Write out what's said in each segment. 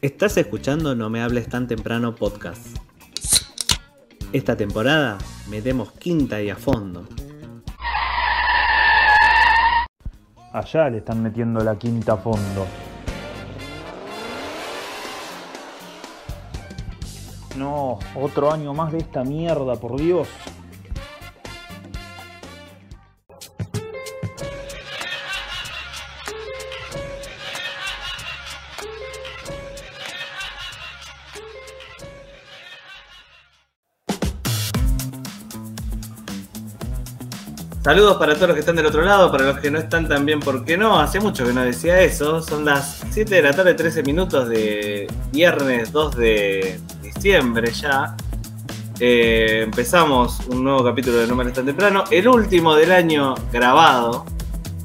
Estás escuchando No me hables tan temprano podcast. Esta temporada metemos quinta y a fondo. Allá le están metiendo la quinta a fondo. No, otro año más de esta mierda, por Dios. Saludos para todos los que están del otro lado, para los que no están también, ¿por qué no? Hace mucho que no decía eso. Son las 7 de la tarde, 13 minutos de viernes 2 de diciembre ya. Eh, empezamos un nuevo capítulo de Números tan temprano. El último del año grabado,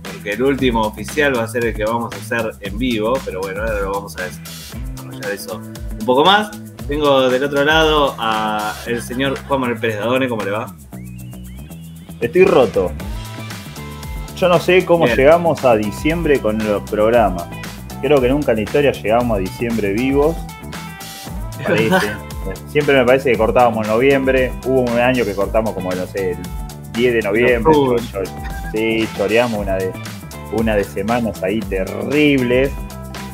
porque el último oficial va a ser el que vamos a hacer en vivo, pero bueno, ahora lo vamos a desarrollar eso un poco más. Tengo del otro lado a el señor Juan Manuel Pérez Dadone, ¿cómo le va? Estoy roto. Yo no sé cómo llegamos a diciembre con los programas. Creo que nunca en la historia llegamos a diciembre vivos. Siempre me parece que cortábamos en noviembre. Hubo un año que cortamos como, no sé, el 10 de noviembre. sí, choreamos una de, una de semanas ahí terribles.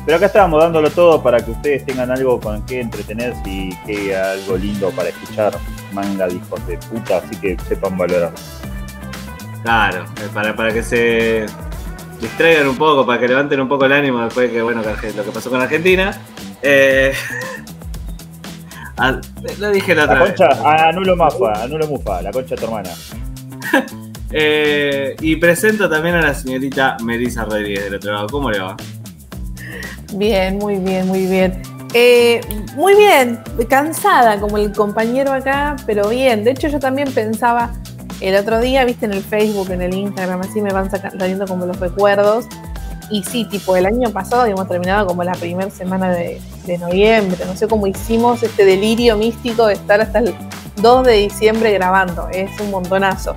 Pero acá estábamos dándolo todo para que ustedes tengan algo con que entretenerse y que algo lindo para escuchar. Manga hijos de puta, así que sepan valorar. Claro, eh, para, para que se distraigan un poco, para que levanten un poco el ánimo después de que, bueno, lo que pasó con Argentina. Eh, ah, lo dije la otra la concha, vez. Anulo Mafa, anulo Mufa, la concha de tu hermana. eh, y presento también a la señorita Melissa Rodríguez del otro lado. ¿Cómo le va? Bien, muy bien, muy bien. Eh, muy bien, cansada como el compañero acá, pero bien. De hecho, yo también pensaba, el otro día, viste, en el Facebook, en el Instagram, así me van saliendo como los recuerdos. Y sí, tipo, el año pasado habíamos terminado como la primera semana de, noviembre. No sé cómo hicimos este delirio místico de estar hasta el 2 de diciembre grabando. Es un montonazo.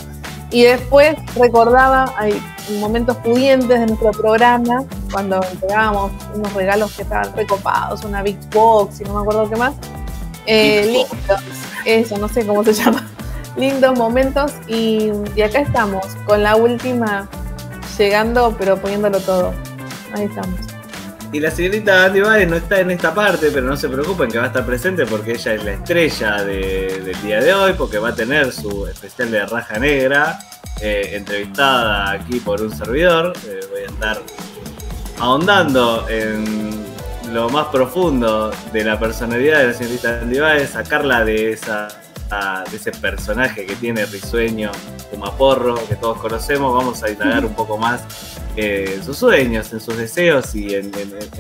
Y después recordaba, hay momentos pudientes de nuestro programa, cuando entregábamos unos regalos que estaban recopados, una Big Box y no me acuerdo qué más. Eh, eso, no sé cómo se llama lindos momentos y, acá estamos con la última llegando pero poniéndolo todo. Ahí estamos. Y la señorita Andy no está en esta parte, pero no se preocupen que va a estar presente porque ella es la estrella del día de hoy, porque va a tener su especial de raja negra, eh, entrevistada aquí por un servidor. Eh, voy a estar ahondando en lo más profundo de la personalidad de la señorita Andy Baez, sacarla de esa de ese personaje que tiene risueño, Pumaporro, que todos conocemos, vamos a indagar un poco más en sus sueños, en sus deseos y en,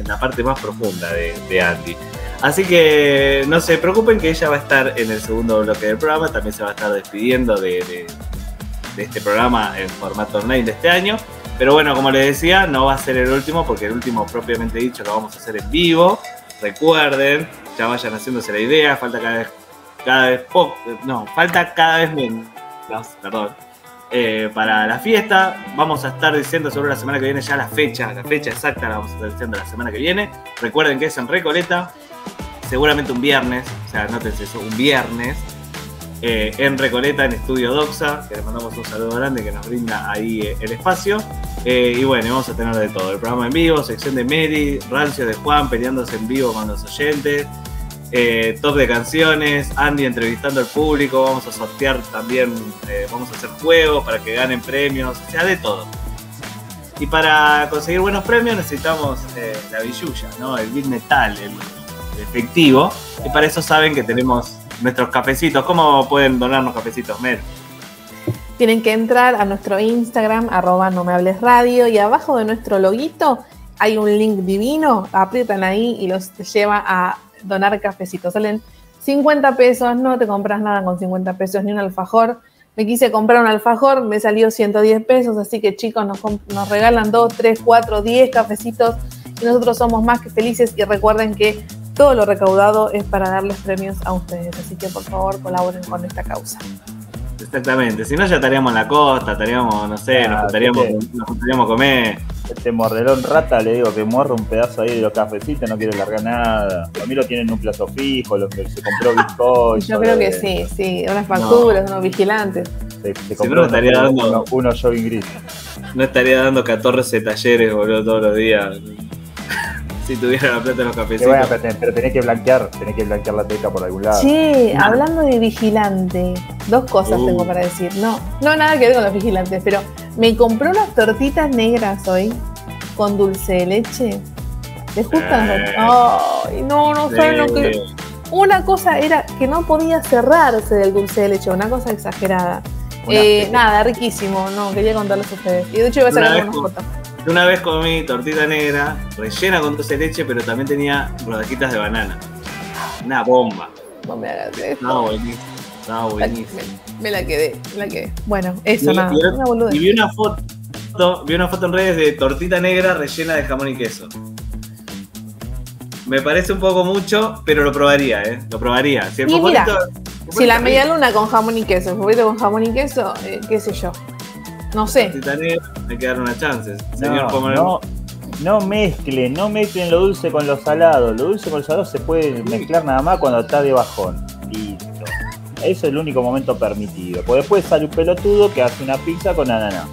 la parte más profunda de, Andy. Así que no se preocupen que ella va a estar en el segundo bloque del programa, también se va a estar despidiendo de, este programa en formato online de este año. Pero bueno, como les decía, no va a ser el último porque el último propiamente dicho lo vamos a hacer en vivo. Recuerden, ya vayan haciéndose la idea, falta cada vez cada vez no, falta cada vez menos, perdón, eh, para la fiesta. Vamos a estar diciendo sobre la semana que viene ya la fecha, la fecha exacta la vamos a estar diciendo la semana que viene. Recuerden que es en Recoleta, seguramente un viernes, o sea, nótense eso, un viernes. Eh, en Recoleta, en Estudio Doxa, que les mandamos un saludo grande que nos brinda ahí eh, el espacio. y bueno, vamos a tener de todo, el programa en vivo, sección de Mary, rancio de Juan peleándose en vivo con los oyentes, eh, top de canciones, Andy entrevistando al público, vamos a sortear también, eh, vamos a hacer juegos para que ganen premios, o sea, de todo. Y para conseguir buenos premios necesitamos eh, la billulla, ¿no? el bit metal, el, efectivo. Y para eso saben que tenemos nuestros cafecitos. ¿Cómo pueden donarnos cafecitos, Mer? Tienen que entrar a nuestro Instagram, arroba no me hables radio, y abajo de nuestro loguito hay un link divino, aprietan ahí y los lleva a donar cafecitos. Salen 50 pesos, no te compras nada con 50 pesos ni un alfajor. Me quise comprar un alfajor, me salió 110 pesos, así que chicos nos, nos regalan 2, 3, 4, 10 cafecitos y nosotros somos más que felices y recuerden que todo lo recaudado es para darles premios a ustedes, así que por favor colaboren con esta causa. Exactamente, si no ya estaríamos en la costa, estaríamos, no sé, nos, juntaríamos, nos juntaríamos a comer este mordelón rata, le digo que muerda un pedazo ahí de los cafecitos, no quiere largar nada. A mí lo tienen en un plazo fijo, los que se compró Bitcoin. Yo creo que sí, sí, unas facturas, unos vigilantes. Se, se compró pero estaría unos, dando- unos, unos jogging gris. No estaría dando 14 talleres, boludo, todos los días. si tuviera la plata en los cafecitos. pero, pero tenés que blanquear, tenés que blanquear la teca por algún lado. Che, hablando de vigilante, dos cosas Uh. tengo para decir. No, no nada que ver con los vigilantes, pero me compré unas tortitas negras hoy con dulce de leche. ¿Les gustan? Eh. no, no saben lo que. Sí. Una cosa era que no podía cerrarse del dulce de leche, una cosa exagerada. Una Eh, nada, riquísimo, no, quería contarles a ustedes. Y de hecho iba a sacar unas fotos. Una vez comí tortita negra, rellena con dulce de leche, pero también tenía rodajitas de banana. Una bomba. No me hagas. Estaba buenísimo. Me la quedé, me la quedé. Bueno, eso Y- nada, y- una boludez. Y vi una foto, vi una foto en redes de tortita negra rellena de jamón y queso. Me parece un poco mucho, pero lo probaría, ¿eh? Lo probaría. Si el Y mira, favorito- Si la media luna con jamón y queso, el favorito con jamón y queso, eh, qué sé yo. No sé. tortita negra, hay que dar una chance. Señor No, no, no mezclen, no mezclen lo dulce con lo salado. Lo dulce con lo salado se puede mezclar nada más cuando está de bajón. Listo. Eso es el único momento permitido. Porque después sale un pelotudo que hace una pizza con ananá.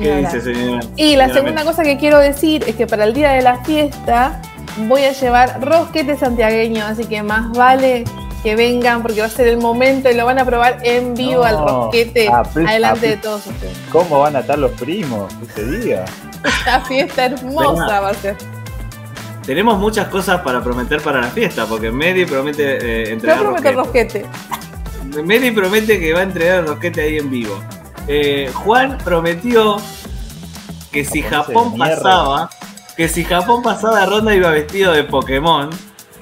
¿Qué dice, señora? Y la Señora segunda cosa que quiero decir es que para el día de la fiesta voy a llevar rosquete santiagueño, así que más vale que vengan porque va a ser el momento y lo van a probar en vivo No, al rosquete adelante de todos ustedes. ¿Cómo van a estar los primos ese día? La fiesta hermosa Venga. va a ser. Tenemos muchas cosas para prometer para la fiesta, porque Mary promete eh, Yo entregar prometo rosquete. rosquete. Mary promete que va a entregar el rosquete ahí en vivo. Eh, Juan prometió que si Japón pasaba, que si Japón pasaba ronda iba vestido de Pokémon.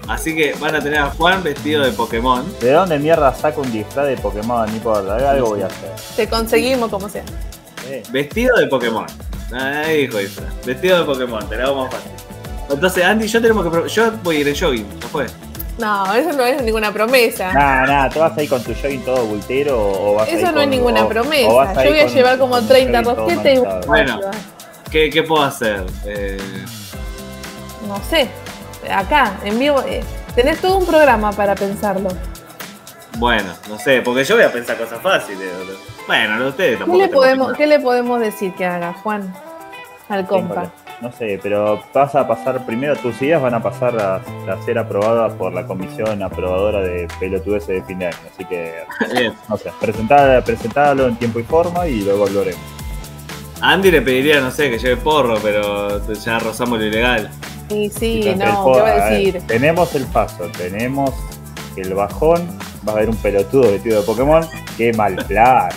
Así que van a tener a Juan vestido de Pokémon. ¿De dónde mierda saco un disfraz de Pokémon? No importa, algo voy a hacer. Te conseguimos como sea. Eh, Vestido de Pokémon. Ahí dijo disfraz. Vestido de Pokémon, te la hago más fácil. Entonces, Andy y yo tenemos que. Yo voy a ir en jogging, ya fue. No, eso no es ninguna promesa. Nah, nah, ¿te vas a ir con tu jogging todo bultero o vas a ir Eso no es ninguna o- o promesa. Yo voy a llevar como con un 30 jogging todo rosquetes y? Bueno. ¿Qué, qué puedo hacer? Eh, no sé. Acá, en vivo, eh, tenés todo un programa para pensarlo. bueno, no sé, porque yo voy a pensar cosas fáciles. Bueno, no ustedes ¿Qué tampoco. le, tengo podemos, ¿Qué le podemos decir que haga, Juan? Al compa. No sé, pero vas a pasar primero, tus ideas van a pasar a, a ser aprobadas por la comisión aprobadora de pelotudeces de fin de año. Así que, no sé, presentarlo en tiempo y forma y luego lo haremos. A Andy le pediría, no sé, que lleve porro, pero ya rozamos lo ilegal. Y sí, el no, ¿qué va a ver, decir? tenemos el paso, tenemos el bajón, va a haber un pelotudo vestido de Pokémon. Qué mal flash.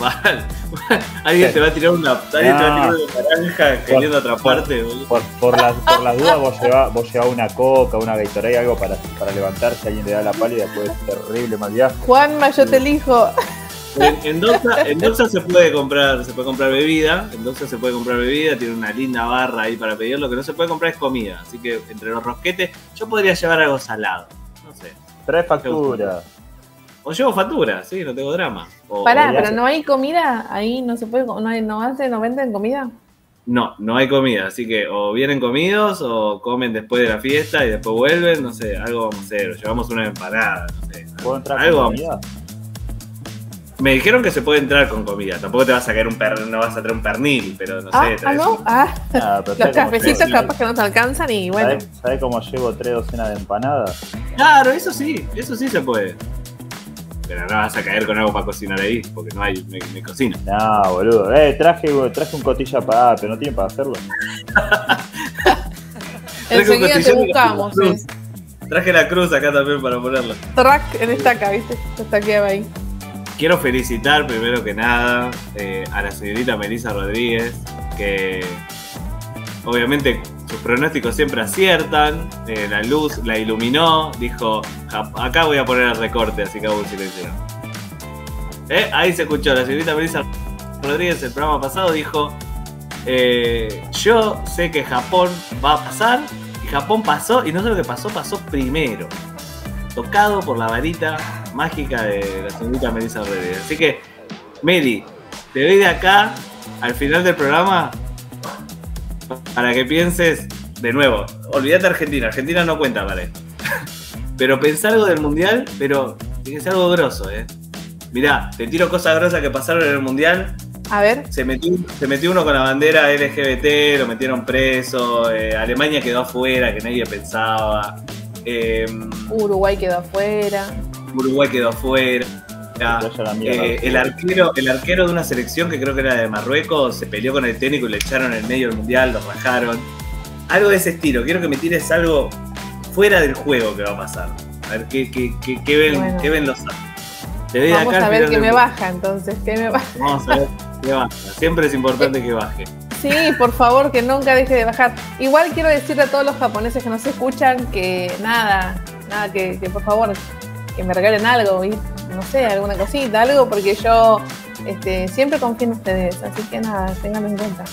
Mal. Alguien Sí. te va a tirar una, alguien te va a tirar No. una naranja queriendo atraparte, boludo. Por, por, las, por las dudas vos llevás, vos llevás una coca, una Gatorade, algo para, para levantarse, alguien le da la pálida, después terrible mal viaje. Juanma, yo te elijo. En, en Doxa, en Doxa se puede comprar, se puede comprar bebida, en Doxa se puede comprar bebida, tiene una linda barra ahí para pedir, lo que no se puede comprar es comida, así que entre los rosquetes yo podría llevar algo salado, no sé. Trae factura. O llevo factura, sí, no tengo drama. O- Pará, pero no hay comida, ahí no se puede, no, hay, no hace, no venden comida. No, no hay comida, así que o vienen comidos o comen después de la fiesta y después vuelven, no sé, algo vamos a hacer, o llevamos una empanada, no sé. ¿Puedo entrar Algo con vamos comida? Me dijeron que se puede entrar con comida, tampoco te vas a caer un per, no vas a traer un pernil, pero no Ah, sé, ah, traes no, un- ah, Ah, pero los ¿sabes cómo cafecitos llevo- capaz que no te alcanzan y bueno. ¿sabes- ¿sabes cómo llevo tres docenas de empanadas? Claro, eso sí, eso sí se puede. Pero no vas a caer con algo para cocinar ahí, porque no hay, no hay cocina. No, boludo. Eh, traje, traje un cotilla para. pero no tienen para hacerlo. Enseguida te buscamos. Traje la cruz acá también para ponerla. Track en estaca, ¿viste? Estaqueaba ahí. Quiero felicitar primero que nada eh, a la señorita Melissa Rodríguez, que obviamente sus pronósticos siempre aciertan. eh, la luz la iluminó, dijo: "Ja- Acá voy a poner el recorte, así que hago un silencio. Eh, ahí se escuchó, la señorita Melissa Rodríguez el programa pasado dijo: Yo sé que Japón va a pasar, y Japón pasó, y no solo que pasó, pasó primero tocado por la varita mágica de la señorita Melissa Rodríguez. Así que, Meli, te doy de acá al final del programa para que pienses de nuevo. Olvídate Argentina, Argentina no cuenta esto. Pero pensá algo del mundial, pero tiene que ser algo grosso, ¿eh? Mirá, te tiro cosas grosas que pasaron en el mundial. A ver. Se metió, se metió uno con la bandera LGBT, lo metieron preso. eh, Alemania quedó afuera, que nadie pensaba. Eh, Uruguay quedó afuera. Uruguay quedó afuera. Eh, el, arquero, el arquero de una selección que creo que era de Marruecos se peleó con el técnico y le echaron en el medio del mundial, lo rajaron. Algo de ese estilo. Quiero que me tires algo fuera del juego que va a pasar. A ver qué, qué, qué, qué ven, Bueno. qué ven los. Te doy Vamos acá a ver del- me baja entonces. ¿Qué me baja? Vamos a ver qué baja. Siempre es importante que baje. Sí, por favor, que nunca deje de bajar. Igual quiero decirle a todos los japoneses que nos escuchan que nada, nada, que, por favor, que me regalen algo, ¿sí? no sé, alguna cosita, algo, porque yo este, siempre confío en ustedes. Así que nada, ténganlo en cuenta.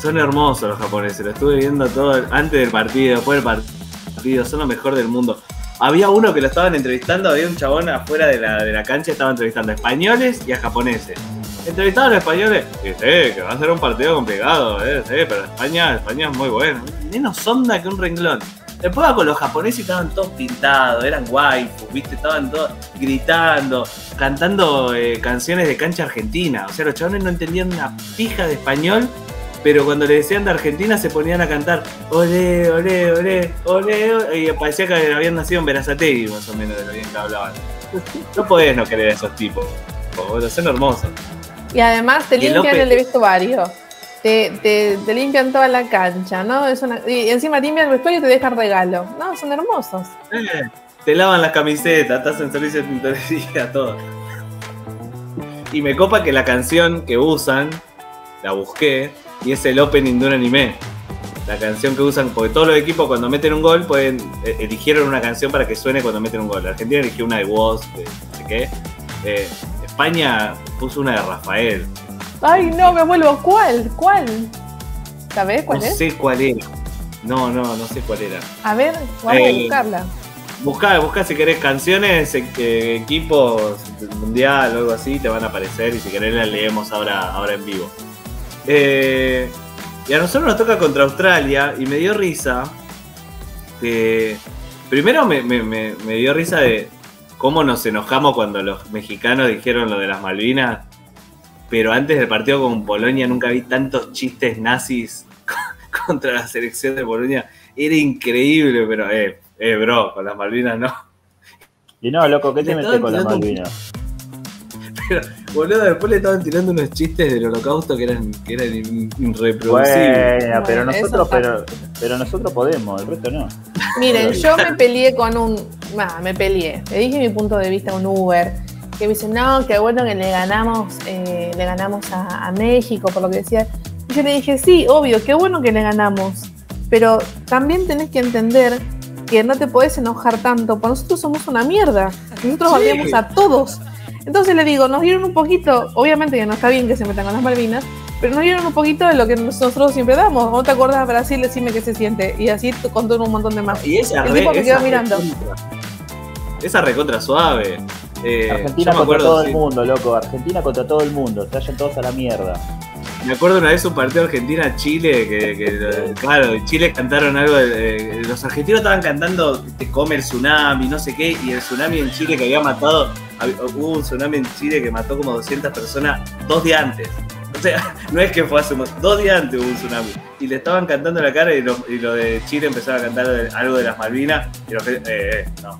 Son hermosos los japoneses, lo estuve viendo todo antes del partido, después del partido, son lo mejor del mundo. Había uno que lo estaban entrevistando, había un chabón afuera de la, de la cancha, estaba entrevistando a españoles y a japoneses. Entrevistaban a los españoles, y sí, que va a ser un partido complicado, eh, sí, pero España, España es muy bueno. Menos onda que un renglón. Después con los japoneses estaban todos pintados, eran waifus, viste, estaban todos gritando, cantando eh, canciones de cancha argentina. O sea, los chabones no entendían una pija de español, pero cuando le decían de Argentina se ponían a cantar ole, ole, ole, ole, ole", y parecía que habían nacido en Verazategui, más o menos, de lo bien que hablaban. No podés no querer a esos tipos, boludo, son hermosos. Y además te Y el limpian López- el vestuario. Te, te, te limpian toda la cancha, ¿no? Es una, y encima limpian el vestuario y te dejan regalo. No, son hermosos. Eh, te lavan las camisetas, estás en servicio de tintorería, todo. Y me copa que la canción que usan, la busqué, y es el opening de un anime. La canción que usan, porque todos los equipos cuando meten un gol pueden eh, eligieron una canción para que suene cuando meten un gol. Argentina eligió una de Woz, de no sé qué. Eh, España puso una de Rafael. Ay, no, me vuelvo. ¿Cuál? ¿Cuál? ¿Sabés cuál no es? sé cuál era. No, no, no sé cuál era. A ver, vamos a Eh, buscarla. Busca, busca si querés canciones, eh, equipos mundial o algo así, te van a aparecer y si querés las leemos ahora, ahora en vivo. Eh, y a nosotros nos toca contra Australia y me dio risa que primero me, me- me- me dio risa de cómo nos enojamos cuando los mexicanos dijeron lo de las Malvinas, pero antes del partido con Polonia nunca vi tantos chistes nazis contra la selección de Polonia. Era increíble, pero eh, eh, bro, con las Malvinas no. Y no, loco, ¿qué te metes con las Malvinas? Pero, boludo, después le estaban tirando unos chistes del holocausto que eran, que eran irreproducibles. Bueno, pero Bueno, nosotros, pero, pero nosotros podemos, el resto no. Miren, yo me peleé con un. Ah, me peleé. Le dije mi punto de vista a un Uber. Que me dice, no, qué bueno que le ganamos, eh, le ganamos a, a México, por lo que decía. Y yo le dije, sí, obvio, qué bueno que le ganamos. Pero también tenés que entender que no te podés enojar tanto, porque nosotros somos una mierda. Nosotros Sí. odiamos a todos. Entonces le digo, nos dieron un poquito, obviamente que no está bien que se metan con las Malvinas, pero nos dieron un poquito de lo que nosotros siempre damos. ¿No te acuerdas de Brasil? Decime qué se siente. Y así contó un montón de más. Y esa El re, tipo me esa quedó mirando. recontra- Esa recontra suave. Eh, Argentina contra acuerdo, todo sí, el mundo, loco. Argentina contra todo el mundo. Se vayan todos a la mierda. Me acuerdo una vez un partido Argentina-Chile, que, que, claro, en Chile cantaron algo, de- eh, los argentinos estaban cantando Te come el tsunami, no sé qué, y el tsunami en Chile que había matado, hubo un tsunami en Chile que mató como 200 personas dos días antes. O sea, no es que fue hace dos días antes hubo un tsunami. Y le estaban cantando en la cara y lo, y lo de Chile empezaron a cantar algo de las Malvinas. Y los eh, eh, no,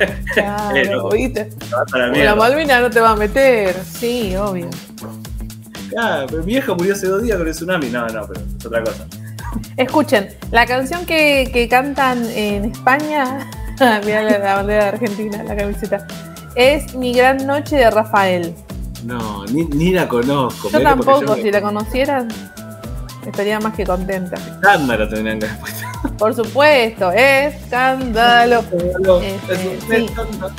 Claro, Eh, no. ¿viste? te vas a la mierda. Malvina no te va a meter. Sí, obvio. Ah, pero mi vieja murió hace dos días con el tsunami. No, no, pero es otra cosa. Escuchen, la canción que, que cantan en España, mira la, la bandera de Argentina, la camiseta, es Mi Gran Noche de Rafael. No, ni, ni la conozco. Yo mirá, tampoco, yo si la conocieran, estaría más que contenta. escándalo tendrían que haber puesto. Por supuesto, escándalo. Este, Es un sí. escándalo.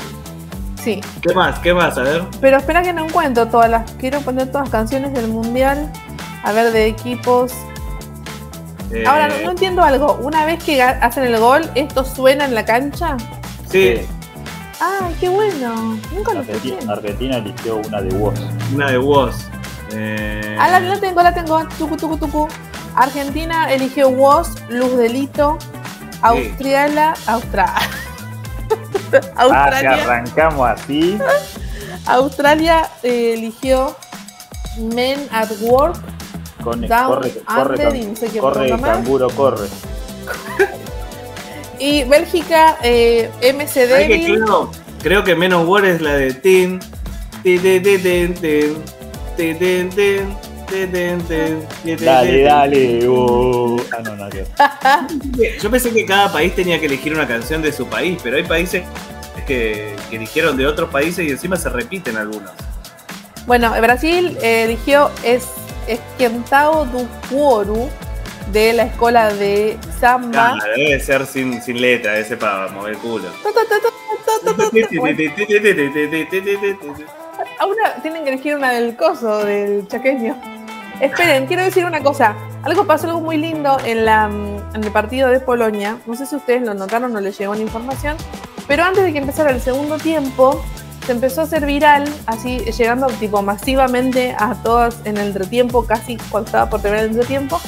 Sí, ¿Qué más? ¿Qué más? A ver. pero espera que no encuentro todas las. Quiero poner todas las canciones del mundial. A ver, de equipos. Eh, Ahora, no, no entiendo algo. Una vez que hacen el gol, ¿esto suena en la cancha? Sí, ¡Ay, qué bueno! Nunca lo escuché. Argentina, eligió una de Woz. una de Woz. Eh, Ah, la, la tengo, la tengo. Tucu, tucu, tucu. Argentina eligió WOS, Luz Delito. Australia, Austra- Ah, si Australia, arrancamos así. Australia eh, eligió Men at Work. Con, Down corre, corre, Under can- y no sé qué corre canguro, corre. Y Bélgica, eh, MC ¿Sabes qué Devil. creo? Creo que menos War es la de Tin. Tin, tin, tin, tin, tin. Tin, tin, Dale, dale. uh. Ah, no, no, que- Yo pensé que cada país tenía que elegir una canción de su país, pero hay países que, que eligieron de otros países y encima se repiten algunos. Bueno, Brasil eh, eligió es Esquentao do Cuoru de la escuela de samba. Claro, debe ser sin, sin letra, ese para mover el culo. Ahora tienen que elegir una del coso, del chaqueño. Esperen, quiero decir una cosa. Algo pasó algo muy lindo en, la, en el partido de Polonia. No sé si ustedes lo notaron o les llegó la información. Pero antes de que empezara el segundo tiempo, se empezó a hacer viral, así llegando tipo masivamente a todas en el entretiempo, casi cuando estaba por terminar el entretiempo.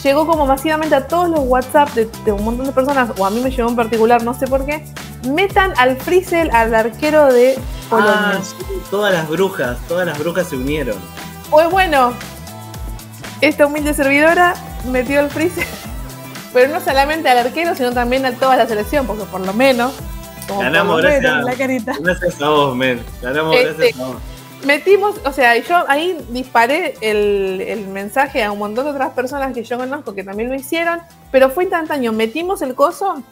Llegó como masivamente a todos los WhatsApp de, de un montón de personas, o a mí me llegó en particular, no sé por qué. Metan al Freezel, al arquero de Polonia. Ah, sí, todas las brujas, todas las brujas se unieron. Pues bueno, esta humilde servidora metió el freezer, pero no solamente al arquero, sino también a toda la selección, porque por lo menos, como Ganamos, por lo menos, gracias. la carita. Gracias a vos, men. Ganamos Este, gracias a vos. Metimos, o sea, yo ahí disparé el, el mensaje a un montón de otras personas que yo conozco que también lo hicieron, pero fue instantáneo. Metimos el coso,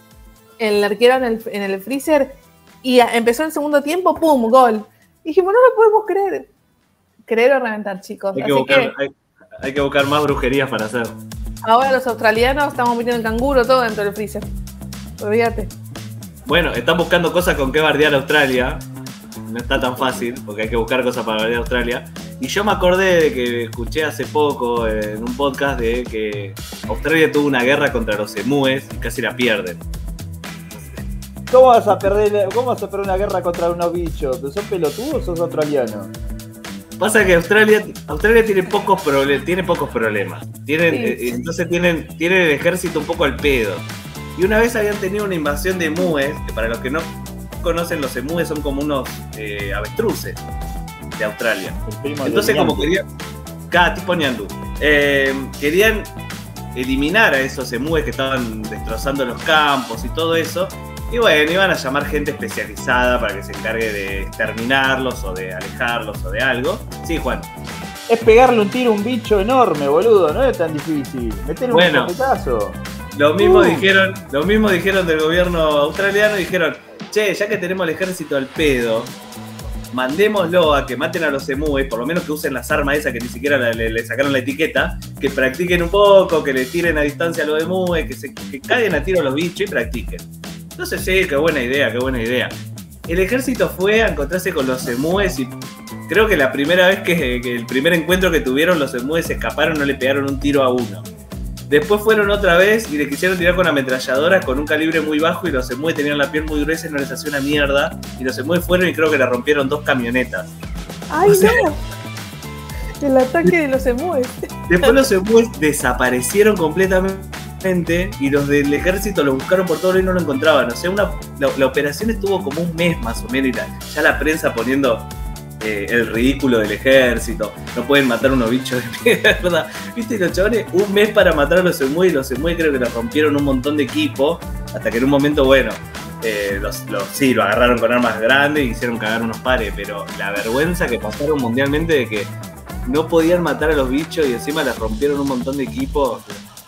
el arquero en el, en el freezer, y empezó el segundo tiempo, ¡pum! Gol. Dijimos, no lo podemos creer. Creer o reventar, chicos. Hay Así que, buscar, que hay, hay que buscar más brujerías para hacer. ahora los australianos estamos metiendo el canguro todo dentro del freezer. Olvídate. Bueno, están buscando cosas con que bardear a Australia. No está tan fácil, porque hay que buscar cosas para bardear a Australia. Y yo me acordé de que escuché hace poco en un podcast de que Australia tuvo una guerra contra los emúes y casi la pierden. ¿Cómo vas a perder, cómo vas a perder una guerra contra unos bichos? ¿Son pelotudos o sos australianos? Pasa que Australia, Australia tiene pocos problemas, tiene pocos problemas. Tienen, Sí, eh, sí. entonces tienen, tienen el ejército un poco al pedo. Y una vez habían tenido una invasión de emúes, que para los que no conocen los emúes son como unos eh, avestruces de Australia. Entonces de como querían, cada tipo ñandú, Eh, querían eliminar a esos emúes que estaban destrozando los campos y todo eso. Y bueno, iban a llamar gente especializada para que se encargue de exterminarlos o de alejarlos o de algo. Sí, Juan. Es pegarle un tiro a un bicho enorme, boludo, no es tan difícil. Meterle Bueno. un escopetazo. Lo mismo Uh. dijeron, lo mismo dijeron del gobierno australiano, dijeron, che, ya que tenemos el ejército al pedo, mandémoslo a que maten a los emúes, por lo menos que usen las armas esas que ni siquiera le sacaron la etiqueta, que practiquen un poco, que le tiren a distancia a los emúes, que se que caguen a tiro a los bichos y practiquen. Entonces sí, qué buena idea, qué buena idea. El ejército fue a encontrarse con los emúes y creo que la primera vez que, que el primer encuentro que tuvieron los emúes se escaparon, no le pegaron un tiro a uno. Después fueron otra vez y le quisieron tirar con ametralladoras con un calibre muy bajo y los emúes tenían la piel muy gruesa y no les hacía una mierda. Y los emúes fueron y creo que le rompieron dos camionetas. ¡Ay, O sea- no! El ataque de los emúes. Después los emúes desaparecieron completamente y los del ejército lo buscaron por todo y no lo encontraban. O sea, la, operación estuvo como un mes más o menos y ya la prensa poniendo eh, el ridículo del ejército. No pueden matar unos bichos de mierda. ¿Viste? Y los chavales, un mes para matar a los emúes y los emúes creo que les rompieron un montón de equipo. Hasta que en un momento, bueno, eh, los, los- sí, lo agarraron con armas grandes y hicieron cagar unos pares. Pero la vergüenza que pasaron mundialmente de que no podían matar a los bichos y encima les rompieron un montón de equipos.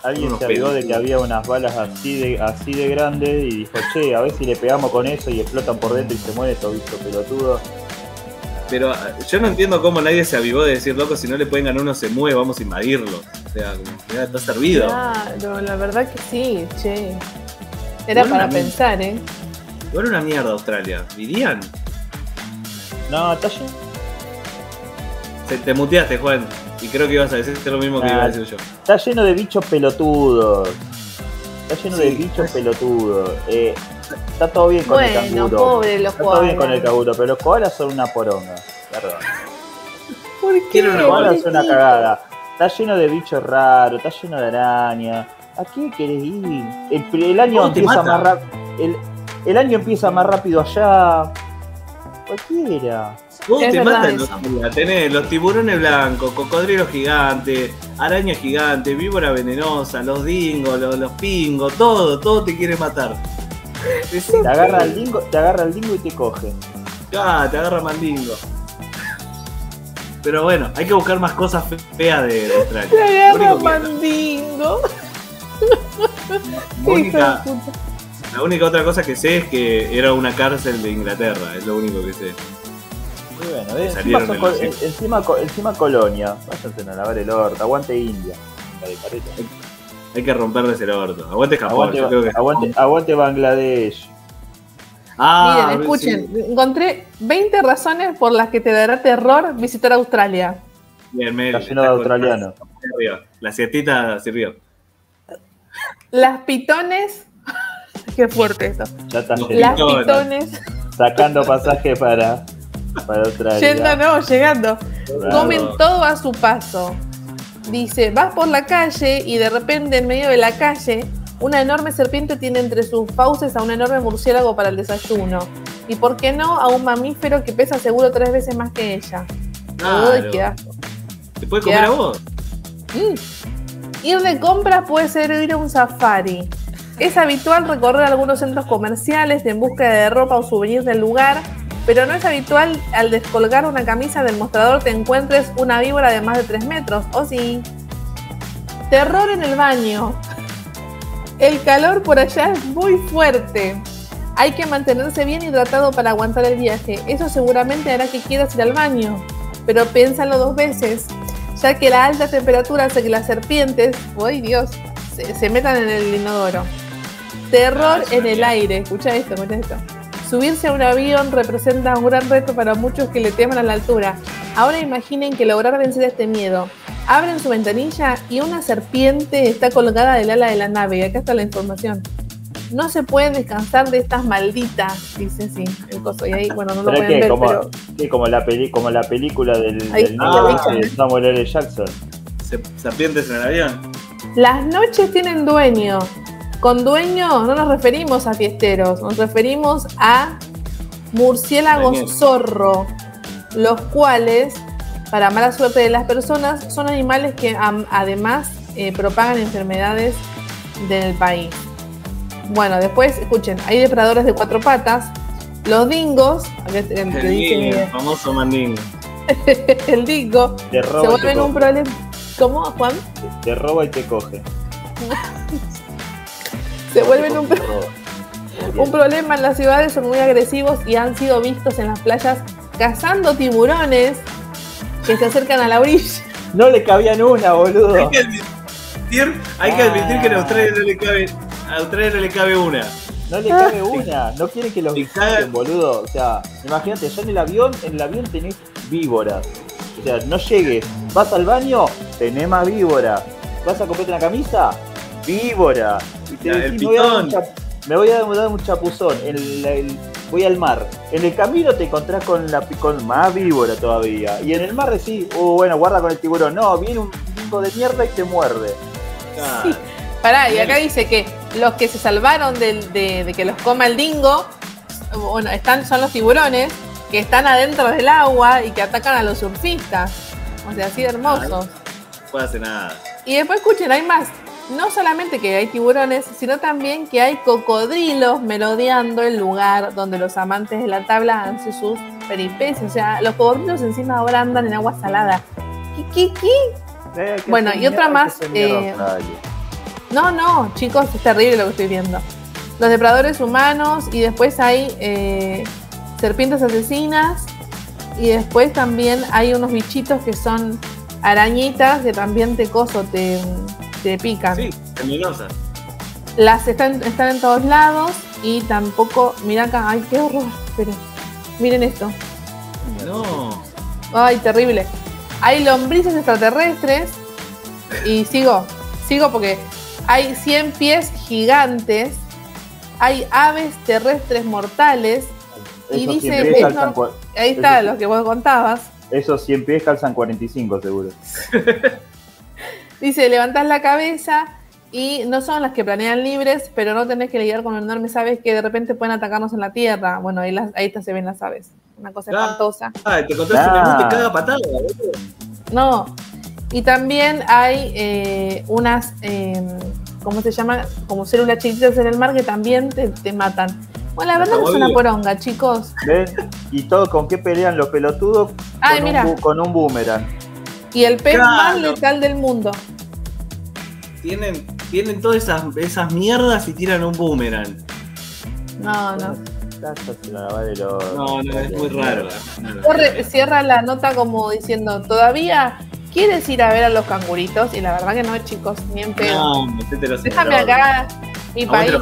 Alguien se avivó de que había unas balas así de, así de grandes y dijo, che, a ver si le pegamos con eso y explotan por dentro y se muere estos bichos pelotudos. Pero ah, yo no entiendo cómo nadie se avivó de decir, loco, si no le pueden ganar uno se mueve, vamos a invadirlo. O sea, como que ya está servido. Claro, la verdad que sí, che. Era Bueno, para pensar, ¿eh? Igual una mierda Australia. ¿Dirían? No, está. Se- te muteaste, Juan. Y creo que ibas a decir lo mismo que iba a decir yo. Está lleno de bichos pelotudos. Está lleno de bichos pelotudos. Eh, está todo bien con el canguro. pobre los Está todo bien con el canguro, pero los koalas son una poronga. Perdón. ¿Por qué? Quiero una Los koalas son una cagada. está lleno de bichos raros, está lleno de araña. ¿A qué querés ir? El, el año ¿Cómo te empieza más rápido. El, el año empieza más rápido allá. Cualquiera. Vos Es te matan los tenés los tiburones blancos, cocodrilos gigantes, arañas gigantes, víbora venenosa, los dingos, los, los pingos, todo, todo te quiere matar. Te agarra el dingo, te agarra el dingo y te coge. Ah, te agarra mandingo. Pero bueno, hay que buscar más cosas fe- feas de, de Australia. Te agarra mandingo. única, la única otra cosa que sé es que era una cárcel de Inglaterra, es lo único que sé. Y bueno, eh, encima, son los- encima, co- encima colonia. Váyanse a lavar el orto. Aguante India. Hay que romperles el orto. Aguante Japón, Aguante, yo creo que aguante, aguante Bangladesh. Ah, Miren, escuchen, encontré 20 razones por las que te dará terror visitar Australia. Bien, Mel, Está lleno de australianos. La siestita sirvió. Las pitones. Qué fuerte esto. Ya está. Las pitones. sacando pasaje para, para Australia. Yendo, no, llegando. Comen todo a su paso. Dice, vas por la calle y de repente en medio de la calle una enorme serpiente tiene entre sus fauces a un enorme murciélago para el desayuno. Y por qué no a un mamífero que pesa seguro tres veces más que ella. Uy, Claro. asco. ¿Te puede comer a vos? Mm. Ir de compras puede ser ir a un safari. Es habitual recorrer algunos centros comerciales en busca de ropa o souvenirs del lugar, pero no es habitual al descolgar una camisa del mostrador te encuentres una víbora de más de 3 metros, ¿o sí? Terror en el baño. El calor por allá es muy fuerte. Hay que mantenerse bien hidratado para aguantar el viaje. Eso seguramente hará que quieras ir al baño, pero piénsalo dos veces ya que la alta temperatura hace que las serpientes, ¡ay Dios!, se, se metan en el inodoro. Terror Ah, en el aire, escucha esto, escucha esto. Subirse a un avión representa un gran reto para muchos que le teman a la altura. Ahora imaginen que lograr vencer este miedo. Abren su ventanilla y una serpiente está colgada del ala de la nave. Y acá está la información. No se pueden descansar de estas malditas, dice sí, el coso. Y ahí, bueno, no lo ¿Pero pueden qué? ver, Como, pero qué? como, la peli, como la película del, del ahí ese de Samuel L. Jackson. Se- ¿Serpientes en el avión? Las noches tienen dueño. Con dueño no nos referimos a fiesteros, nos referimos a murciélagos zorro, los cuales, para mala suerte de las personas, son animales que además eh, propagan enfermedades del país. Bueno, después, escuchen, hay depredadores de cuatro patas, los dingos, el que El, dice el famoso mandingo. el dingo, se vuelven un problema. ¿Cómo, Juan? te roba y te coge. Se vuelven un. Un problema en las ciudades son muy agresivos y han sido vistos en las playas cazando tiburones que se acercan a la orilla. No le cabían una, boludo. Hay que admitir, hay que, admitir que en Australia no le cabe, a Australia no le cabe una. No le cabe una. No quieren que los Te visiten, boludo. O sea, imagínate, ya en el avión, en el avión tenés víboras. O sea, no llegues. Vas al baño, tenés más víbora. Vas a comprarte una camisa, víbora. Ya, el me voy a dar un pitón. chap- me voy a dar un chapuzón. En el- el- voy al mar. En el camino te encontrás con, la, con más víbora todavía. Y en el mar decís, uh, bueno, guarda con el tiburón. No, viene un bingo de mierda y te muerde. Pará, y acá dice que los que se salvaron de que los coma el dingo, bueno, están, son los tiburones que están adentro del agua y que atacan a los surfistas. O sea, así de hermosos. No puede hacer nada. Y después escuchen, hay más. No solamente que hay tiburones, sino también que hay cocodrilos merodeando el lugar donde los amantes de la tabla hacen sus peripecias. O sea, los cocodrilos encima ahora andan en agua salada. ¿Qué, qué, qué? Eh, Bueno, y otra más, eh. No, no, chicos, es terrible lo que estoy viendo. Los depredadores humanos y después hay eh, serpientes asesinas y después también hay unos bichitos que son arañitas que también te coso, te, te pican. Sí, venenosa. Las están, están en todos lados y tampoco, mira acá, ay, qué horror, esperen, miren esto, No. ay, terrible. Hay lombrices extraterrestres y sigo, sigo porque hay 100 pies gigantes, hay aves terrestres mortales, y dice, 100 pies es calzan no- cua- ahí está Eso lo que vos contabas. Esos 100 pies calzan 45 seguro. Dice, levantás la cabeza y no son las que planean libres, pero no tenés que lidiar con enormes aves que de repente pueden atacarnos en la tierra. Bueno, ahí, las, ahí se ven las aves. Una cosa espantosa. Ah, te contaste ah. te caga patada, No. Y también hay eh, unas, eh, ¿cómo se llama? Como células chiquitas en el mar que también te, te matan. Bueno, la verdad no es una poronga, chicos. ¿Ven? ¿Y todo con qué pelean los pelotudos? Ay, con, mira. Un, con un boomerang. Y el pez más letal del mundo. Tienen, tienen todas esas, esas mierdas y tiran un boomerang. No, no. No, no, es muy raro. cierra la nota como diciendo, todavía quieres ir a ver a los canguritos y la verdad que no, chicos, ni en pedo. No, Déjame acá mi país.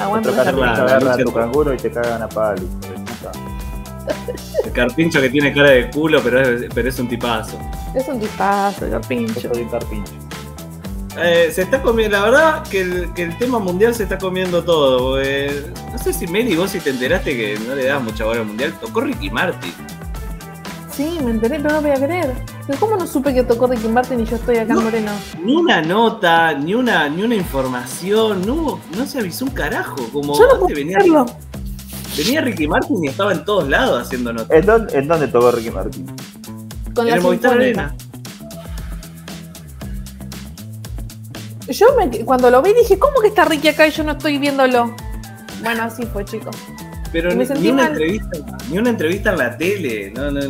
Aguanta Otro carpincho agarra a tu canguro y te cagan a palo. El carpincho que tiene cara de culo, pero es, pero es un tipazo. Es un tipazo, el carpincho. un carpincho. Eh, se está comiendo, la verdad que el, que el, tema mundial se está comiendo todo. no sé si Meli, vos si te enteraste que no le das mucha bola al mundial, tocó Ricky Martin. Sí, me enteré, pero no voy a creer. ¿Cómo no supe que tocó Ricky Martin y yo estoy acá en Moreno? Ni una nota, ni una, ni una información, no, no se avisó un carajo. Como yo no venía, venía Ricky Martin y estaba en todos lados haciendo notas. ¿En dónde, ¿En dónde, tocó Ricky Martin? Con en la el Movistar Arena. Yo me, cuando lo vi dije, ¿cómo que está Ricky acá y yo no estoy viéndolo? Bueno, así fue, chicos. Pero ni, una entrevista, ni una entrevista en la tele. No, no, no,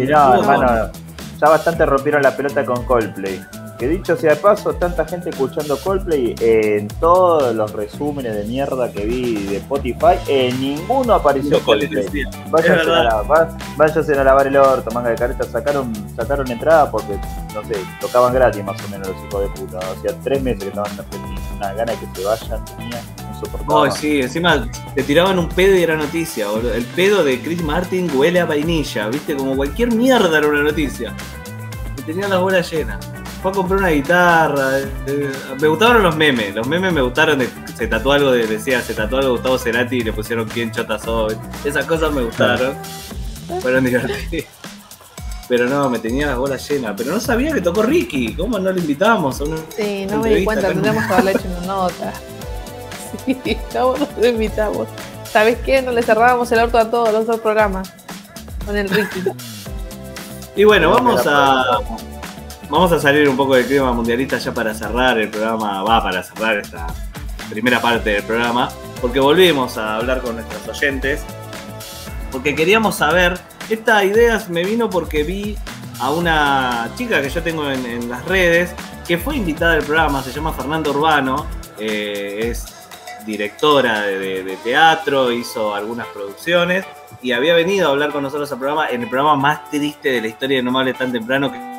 ya bastante rompieron la pelota con Coldplay. Que dicho sea de paso, tanta gente escuchando Coldplay en todos los resúmenes de mierda que vi de Spotify, en ninguno apareció Coldplay. Váyanse a, lavar el orto, manga de careta. Sacaron, sacaron entrada porque, no sé, tocaban gratis más o menos los hijos de puta. Hacía tres meses que estaban en Argentina. Una gana de que se vayan, tenía Oh, sí, encima te tiraban un pedo y era noticia, boludo. El pedo de Chris Martin huele a vainilla, viste, como cualquier mierda era una noticia. Y tenía las bolas llenas. Fue a comprar una guitarra. Eh, me gustaron los memes, los memes me gustaron. se tatuó algo de, decía, se tatuó algo de Gustavo Cerati y le pusieron quién chota Esas cosas me gustaron. Fueron divertidas. Pero no, me tenía las bolas llenas. Pero no sabía que tocó Ricky. ¿Cómo no lo invitamos? sí, no me di cuenta, tendríamos que haberle hecho una nota. Sí, no, nos invitamos. ¿Sabes qué? No le cerrábamos el orto a todos los otros programas con el Ricky. Y bueno, vamos a. Vamos a salir un poco del clima mundialista ya para cerrar el programa, va para cerrar esta primera parte del programa, porque volvimos a hablar con nuestros oyentes, porque queríamos saber, esta idea me vino porque vi a una chica que yo tengo en, las redes, que fue invitada al programa, se llama Fernando Urbano, eh, es directora de, teatro, hizo algunas producciones y había venido a hablar con nosotros al programa, en el programa más triste de la historia de No tan temprano, que,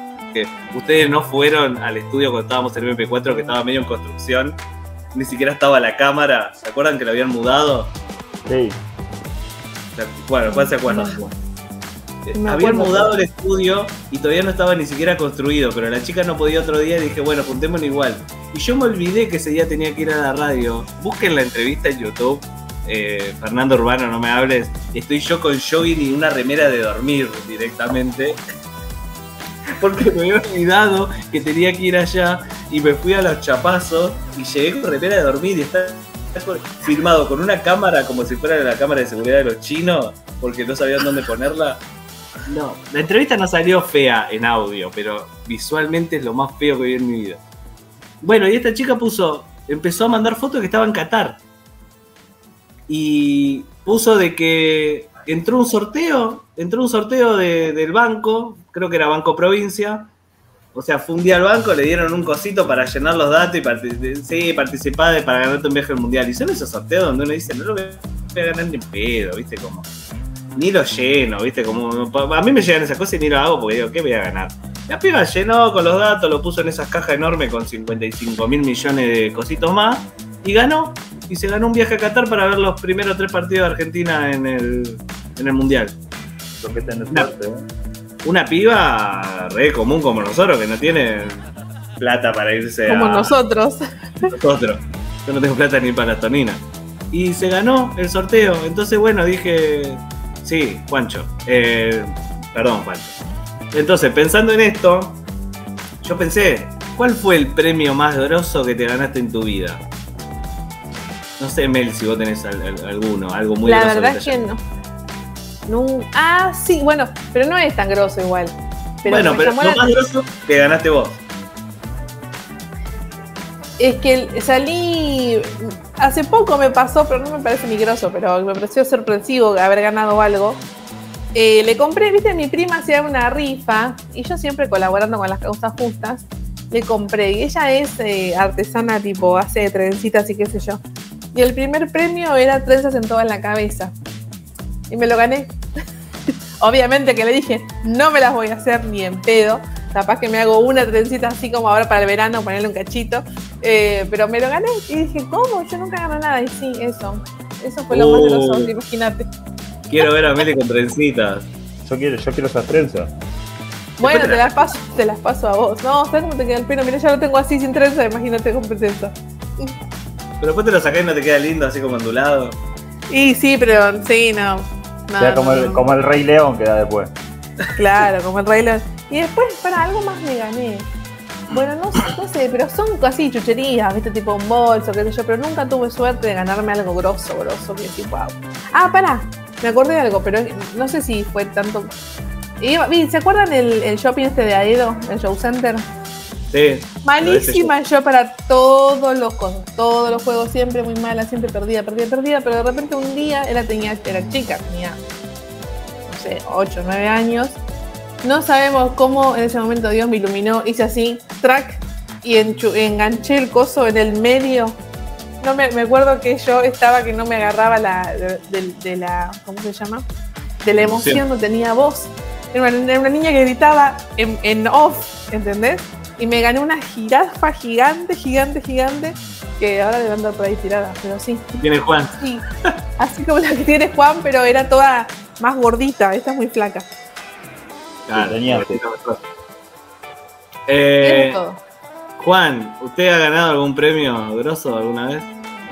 ustedes no fueron al estudio cuando estábamos en el MP4, que estaba medio en construcción, ni siquiera estaba la cámara, ¿se acuerdan que lo habían mudado? Sí. Bueno, ¿cuál se acuerda? habían mudado el estudio y todavía no estaba ni siquiera construido, pero la chica no podía otro día y dije, bueno, juntémonos igual. Y yo me olvidé que ese día tenía que ir a la radio. Busquen la entrevista en YouTube. Eh, Fernando Urbano, no me hables. Estoy yo con jogging y una remera de dormir directamente. Porque me había olvidado que tenía que ir allá y me fui a los chapazos y llegué con remera de dormir y está filmado con una cámara como si fuera la cámara de seguridad de los chinos porque no sabían dónde ponerla no, la entrevista no salió fea en audio, pero visualmente es lo más feo que vi en mi vida. Bueno, y esta chica puso, empezó a mandar fotos que estaba en Qatar. Y puso de que entró un sorteo, entró un sorteo del banco, creo que era Banco Provincia. O sea, fue un día al banco, le dieron un cosito para llenar los datos y sí, participar para ganarte un viaje al mundial. Y son esos sorteos donde uno dice, no lo voy a ganar ni pedo, ¿viste? Como ni lo lleno, ¿viste? Como a mí me llegan esas cosas y ni lo hago porque digo, ¿qué voy a ganar? La piba llenó con los datos, lo puso en esas cajas enormes con 55 mil millones de cositos más y ganó. Y se ganó un viaje a Qatar para ver los primeros tres partidos de Argentina en el, en el Mundial. Lo que una, ¿eh? Una piba re común como nosotros, que no tiene plata para irse como nosotros. Nosotros. Yo no tengo plata ni para la tonina. Y se ganó el sorteo. Entonces, bueno, dije, Sí, Juancho. Eh, perdón, Juancho. Entonces, pensando en esto, yo pensé, ¿cuál fue el premio más grosso que te ganaste en tu vida? No sé, Mel, si vos tenés alguno, algo muy La verdad es que no. Ah, sí, bueno, pero no es tan grosso igual. bueno, pero lo más grosso que ganaste vos. Es que salí. Hace poco me pasó, pero no me parece ni grosso, pero me pareció sorpresivo haber ganado algo. Eh, le compré, viste, mi prima hacía una rifa y yo siempre colaborando con las causas justas, le compré. Y ella es eh, artesana, tipo, hace trencitas y qué sé yo. Y el primer premio era trenzas en toda la cabeza. Y me lo gané. Obviamente que le dije, no me las voy a hacer ni en pedo. Capaz que me hago una trencita así como ahora para el verano, ponerle un cachito. Eh, pero me lo gané y dije, ¿cómo? Yo nunca gano nada. Y sí, eso. Eso fue lo más grosso, uh. imagínate. Quiero ver a Meli con trencitas. Yo quiero, yo quiero esas trenzas. Bueno, te las paso, te las paso a vos. No, ¿sabes cómo te queda el pelo? Mira, ya lo tengo así sin trenza, imagínate con trenza. Pero después te lo sacás y no te queda lindo, así como ondulado. Y sí, pero sí, no. No como, el, como el Rey León queda después. Claro, como el Rey León. Y después, para algo más me gané. Bueno, no, no sé, pero son así chucherías, ¿viste? Tipo un bolso, qué sé yo, pero nunca tuve suerte de ganarme algo grosso, grosso, que tipo, wow. Ah, pará, me acordé de algo, pero no sé si fue tanto. ¿Se acuerdan el, shopping este de Aedo, el Show Center? Sí. Malísima yo para todos los cosas, todos los juegos, siempre muy mala, siempre perdida, perdida, perdida, pero de repente un día era, tenía, era chica, tenía, no sé, 8, 9 años. No sabemos cómo en ese momento Dios me iluminó, hice así, track, y enganché el coso en el medio no me, acuerdo que yo estaba que no me agarraba la, de, la, ¿cómo se llama? De la emoción, no tenía voz. Era una, niña que gritaba en, off, ¿entendés? Y me gané una jirafa gigante, gigante, gigante, que ahora debe andar por ahí tirada, pero sí. Tiene Juan. Sí, así como la que tiene Juan, pero era toda más gordita, esta es muy flaca. Claro, tenía eh, Juan, ¿usted ha ganado algún premio grosso alguna vez?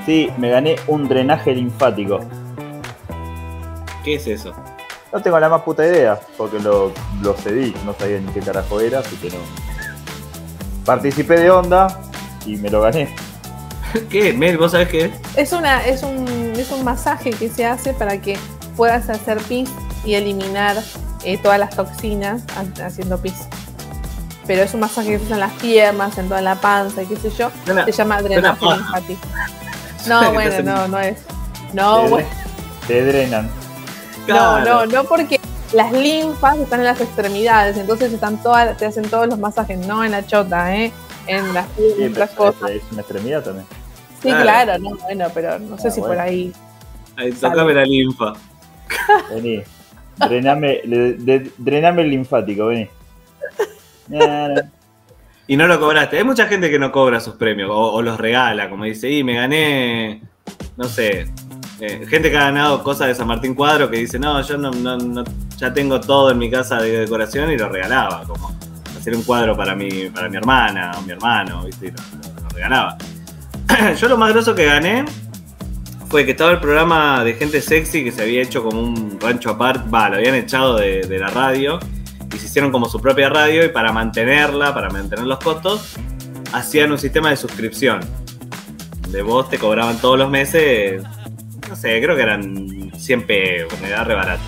Sí, me gané un drenaje linfático. ¿Qué es eso? No tengo la más puta idea, porque lo, lo cedí, no sabía ni qué carajo era, así que no. Participé de onda y me lo gané. ¿Qué? Mel, ¿vos sabés qué es? Es, una, es, un, es un masaje que se hace para que puedas hacer pis y eliminar eh, todas las toxinas haciendo pis pero es un masaje que se usa en las piernas, en toda la panza y qué sé yo. se llama drenaje linfático. No, bueno, no, no es. No, te, bueno. Te drenan. No, no, no porque las linfas están en las extremidades, entonces están todas, te hacen todos los masajes, no en la chota, ¿eh? En las, piernas, cosas. Es una extremidad también. Sí, claro, no, bueno, pero no sé ah, si por ahí. Ahí tocame la linfa. Vení. Drename, drename el linfático, vení. y no lo cobraste. Hay mucha gente que no cobra sus premios o, los regala, como dice, y me gané, no sé, eh, gente que ha ganado cosas de San Martín Cuadro que dice, no, yo no, ya tengo todo en mi casa de decoración y lo regalaba, como hacer un cuadro para mi, para mi hermana o mi hermano, ¿viste? Y lo, regalaba. yo lo más grosso que gané fue que estaba el programa de gente sexy que se había hecho como un rancho aparte, va, lo habían echado de, de la radio y se hicieron como su propia radio y para mantenerla, para mantener los costos, hacían un sistema de suscripción. De vos te cobraban todos los meses, no sé, creo que eran 100 pesos, me da re barato.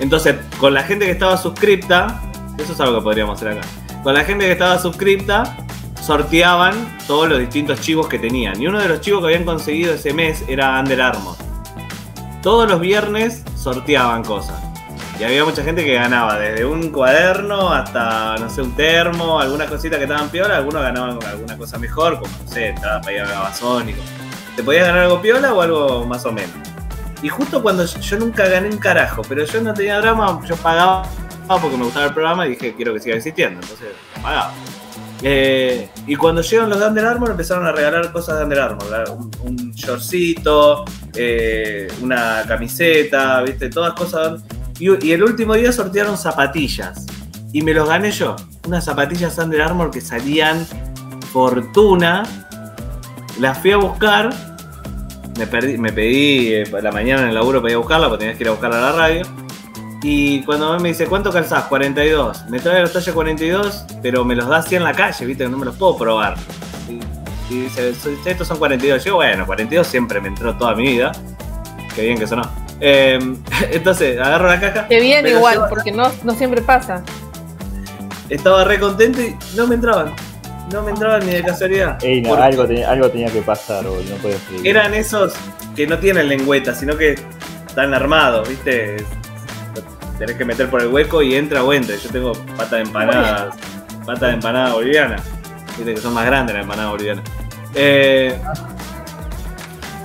Entonces, con la gente que estaba suscripta, eso es algo que podríamos hacer acá. Con la gente que estaba suscripta, sorteaban todos los distintos chivos que tenían. Y uno de los chivos que habían conseguido ese mes era Under Armour. Todos los viernes sorteaban cosas. Y había mucha gente que ganaba, desde un cuaderno hasta, no sé, un termo, alguna cosita que estaban piola, algunos ganaban alguna cosa mejor, como, no sé, estaba para ir a Babasónico. ¿Te podías ganar algo piola o algo más o menos? Y justo cuando yo, nunca gané un carajo, pero yo no tenía drama, yo pagaba porque me gustaba el programa y dije, quiero que siga existiendo, entonces pagaba. Eh, y cuando llegaron los de Under Armour empezaron a regalar cosas de Under Armour, un, un shortcito, eh, una camiseta, viste, todas cosas y, el último día sortearon zapatillas. Y me los gané yo. Unas zapatillas Under Armour que salían fortuna. Las fui a buscar. Me, perdí, me pedí eh, la mañana en el laburo para ir a buscarla, porque tenías que ir a buscarla a la radio. Y cuando me dice, ¿cuánto calzás? 42. Me trae los talla 42, pero me los da así en la calle, ¿viste? No me los puedo probar. Y, dice, estos son 42. Yo, bueno, 42 siempre me entró toda mi vida. Qué bien que sonó. Eh, entonces, agarro la caja. Qué bien igual, porque no, no siempre pasa. Estaba re contento y no me entraban. No me entraban ni de casualidad. algo, tenía, algo tenía que pasar, boludo. No puede ser. Eran esos que no tienen lengüeta, sino que están armados, ¿viste? tenés que meter por el hueco y entra o entra. Yo tengo pata de empanada, pata de empanada boliviana. Viste que son más grandes las empanadas bolivianas. Eh,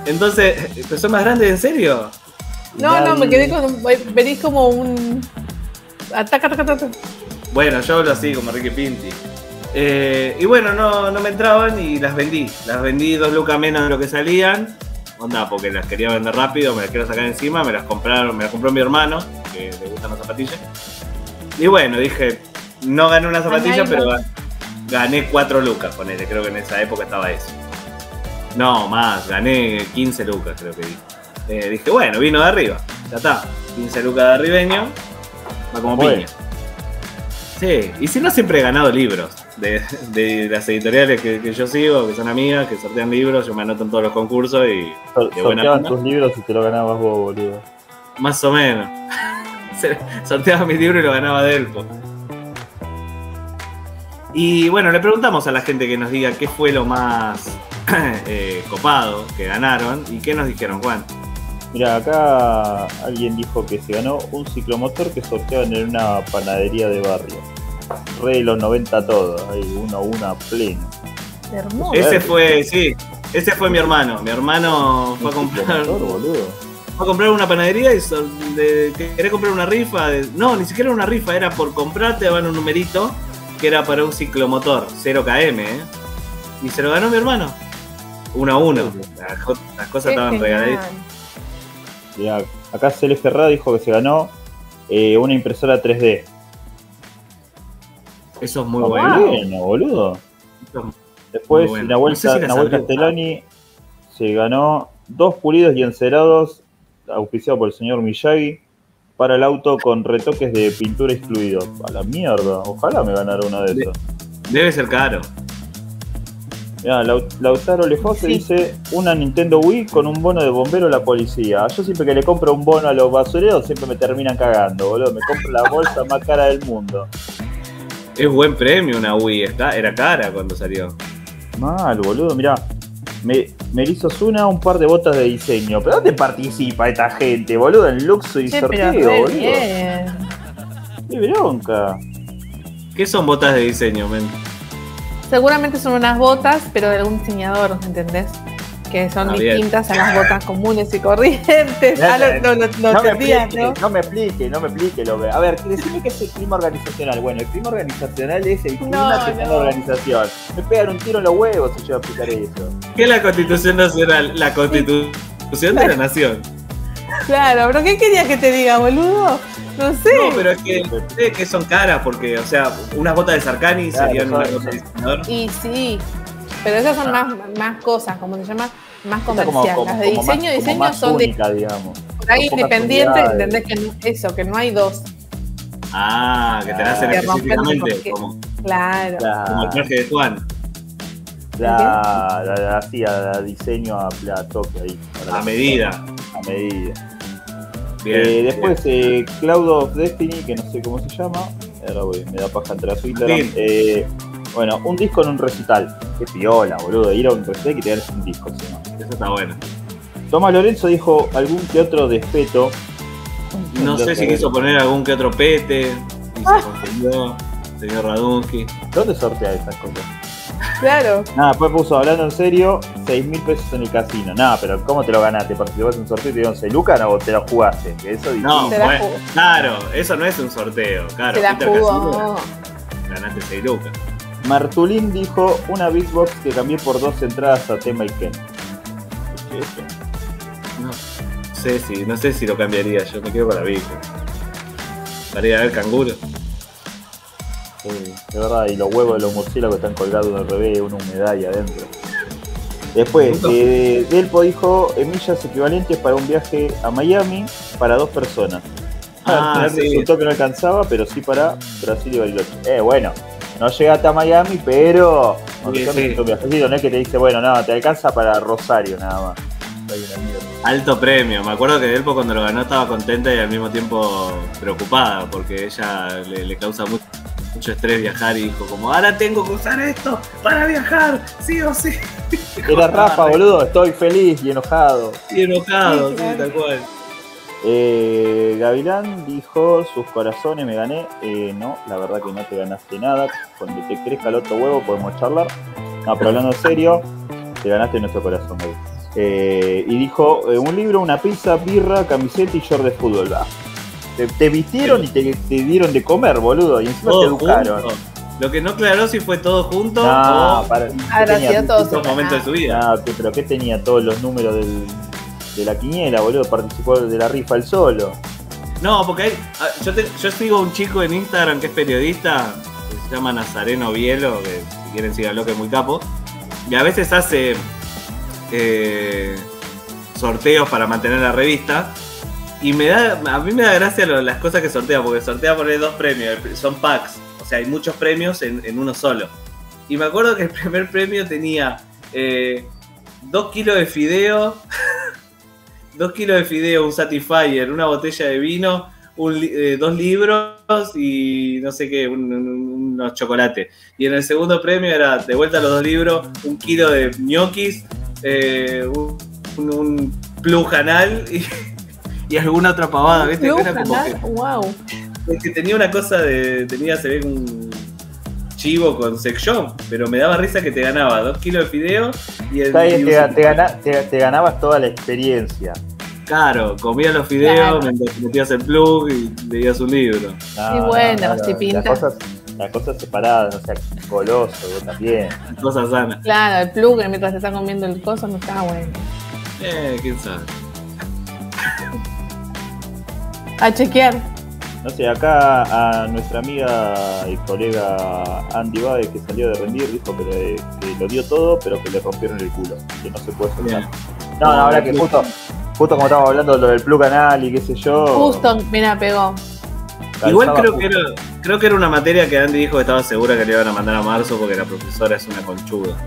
entonces, ¿son más grandes en serio? No, no, me quedé con. Venís como un. Ataca, ataca, ataca. Bueno, yo hablo así, como Ricky Pinti. Eh, y bueno, no, no me entraban y las vendí. Las vendí dos lucas menos de lo que salían onda, porque las quería vender rápido, me las quiero sacar encima, me las compraron, me las compró mi hermano, que le gustan las zapatillas. Y bueno, dije, no gané una zapatilla, pero gané 4 lucas, ponele, creo que en esa época estaba eso. No, más, gané 15 lucas, creo que dije. Eh, dije, bueno, vino de arriba, ya está, 15 lucas de arribeño, va como piña. Sí, y si no siempre he ganado libros de, las editoriales que, yo sigo, que son amigas, que sortean libros, yo me anoto en todos los concursos y. sorteaban tus libros y te lo ganabas vos, boludo. Más o menos. Sorteaba mis libros y lo ganaba Delpo. Y bueno, le preguntamos a la gente que nos diga qué fue lo más eh, copado que ganaron y qué nos dijeron, Juan. Mira, acá alguien dijo que se ganó un ciclomotor que sorteaban en una panadería de barrio re de los 90 todo, ahí uno una pleno. Hermoso. Ese fue, sí, ese fue mi hermano. Mi hermano fue a comprar. Fue a comprar una panadería y quería comprar una rifa. no, ni siquiera una rifa, era por comprar, te daban un numerito que era para un ciclomotor, 0KM, ¿eh? Y se lo ganó mi hermano. Uno a uno. Las, cosas estaban regaladitas. acá Celeste Ferrada dijo que se ganó eh, una impresora 3D. Eso es muy bueno. bueno. boludo. Después, bueno. Nahuel, Castellani se ganó dos pulidos y encerados, auspiciado por el señor Miyagi, para el auto con retoques de pintura excluidos. A la mierda, ojalá me ganara uno de esos. Debe ser caro. Mira, Lautaro Lefose dice una Nintendo Wii con un bono de bombero a la policía. Yo siempre que le compro un bono a los basureros siempre me terminan cagando, boludo. Me compro la bolsa más cara del mundo. Es buen premio una Wii, está, era cara cuando salió. Mal, boludo, mirá. Me, me hizo una un par de botas de diseño. ¿Pero dónde participa esta gente, boludo? En Luxury y sorteo, boludo. Bien. Qué bronca. ¿Qué son botas de diseño, men? Seguramente son unas botas, pero de algún diseñador, ¿entendés? Que son ah, distintas a las botas comunes y corrientes. Ah, no, no, no, no, me explique, ¿no? me explique, no me explique. Lo A ver, decime qué es el clima organizacional. Bueno, el clima organizacional es el clima que tiene la organización. Me pegan un tiro en los huevos si yo voy a explicar eso. ¿Qué es la Constitución Nacional? La Constitución de la Nación. Claro, pero ¿qué querías que te diga, boludo? No sé. No, pero es que, sé que son caras, porque, o sea, unas botas de Sarkani serían una cosa de diseñador. Y sí, pero esas son más, más cosas, como se llama, más comerciales. Las de diseño, diseño son de. Digamos, por ahí independiente, entendés que eso, que no hay dos. Ah, que te hacen específicamente. Como, claro. Como el traje de Juan. La, la, la, diseño a, toque ahí. A medida. A medida. Bien, eh, después, Eh, Cloud of Destiny, que no sé cómo se llama. Ahora voy, me da paja entrar a su Instagram. Eh, bueno, un disco en un recital. Qué piola, boludo. Ir a un recital y te un disco, ¿sí? Eso está bueno. Tomás Lorenzo dijo algún que otro despeto. No sé si quiso poner algún que otro pete. Y se consiguió. Señor Radunsky. ¿Dónde sortea esas cosas? Claro. Nada, después puso, hablando en serio, 6 mil pesos en el casino. Nada, pero ¿cómo te lo ganaste? ¿Participaste en un sorteo y te dieron 6 lucas o te lo jugaste? Que eso no, claro, eso no es un sorteo. Claro, te la jugó. ganaste 6 lucas. Martulín dijo una Big Box que cambié por dos entradas a tema y Ken. No sé si, no sé si lo cambiaría, yo me quedo con la Big Para ir a ver canguro. Sí, de verdad, y los huevos de los murciélagos están colgados el revés, una humedad ahí adentro. Después, eh, Delpo dijo millas equivalentes para un viaje a Miami para dos personas. Ah, resultó que no alcanzaba, pero sí para Brasil y Bariloche. Eh, bueno, no llegaste a Miami, pero no es que te dice, bueno, no, te alcanza para Rosario nada más. Alto premio, me acuerdo que Delpo cuando lo ganó estaba contenta y al mismo tiempo preocupada porque ella le, causa mucho, estrés viajar y dijo como ahora tengo que usar esto para viajar, sí o sí. Era Rafa, boludo, estoy feliz y enojado. Y enojado, sí, tal cual. Eh, Gavilán dijo, sus corazones me gané. Eh, no, la verdad que no te ganaste nada. Cuando te crezca el otro huevo podemos charlar. No, pero hablando en serio, te ganaste nuestro corazón, eh, y dijo, un libro, una pizza, birra, camiseta y short de fútbol. Te, vistieron y te, dieron de comer, boludo. Y encima te educaron. Lo que no aclaró si fue todo junto no, o para, en todos momentos de su vida. No, pero ¿qué tenía todos los números del, de la quiniela, boludo, participó de la rifa el solo. No, porque hay, ah, yo, yo sigo un chico en Instagram que es periodista, que se llama Nazareno Bielo, que si quieren síganlo que es muy capo, y a veces hace eh, sorteos para mantener la revista. Y me da, a mí me da gracia las cosas que sortea, porque sortea por dos premios, son packs, o sea, hay muchos premios en, uno solo. Y me acuerdo que el primer premio tenía eh, dos kilos de fideo, dos kilos de fideo, un Satisfyer, una botella de vino, eh, dos libros y no sé qué, unos chocolates. Y en el segundo premio era de vuelta los dos libros, un kilo de ñoquis, eh, un, un, plus canal y, alguna otra pavada, ¿viste? Plus canal, wow. Que tenía una cosa de. tenía, se ve un chivo con sex shop, pero me daba risa que te ganaba dos kilos de fideo y el. te, ganabas toda la experiencia. Claro, comías los fideos, metías el plug y leías un libro. y bueno, si pintas. Las cosas, separadas, o sea, goloso, también. Cosas sanas. Claro, el plug mientras te está comiendo el coso no está bueno. Eh, quién sabe. A chequear. No sé, acá a nuestra amiga y colega Andy Bade, que salió de rendir, dijo que, lo dio todo, pero que le rompieron el culo, que no se puede soltar. No, no, ahora que justo, justo como estábamos hablando de lo del plug canal y qué sé yo. Justo, mira, pegó. Igual creo que, era, creo que era una materia que Andy dijo que estaba segura que le iban a mandar a marzo porque la profesora es una conchuda.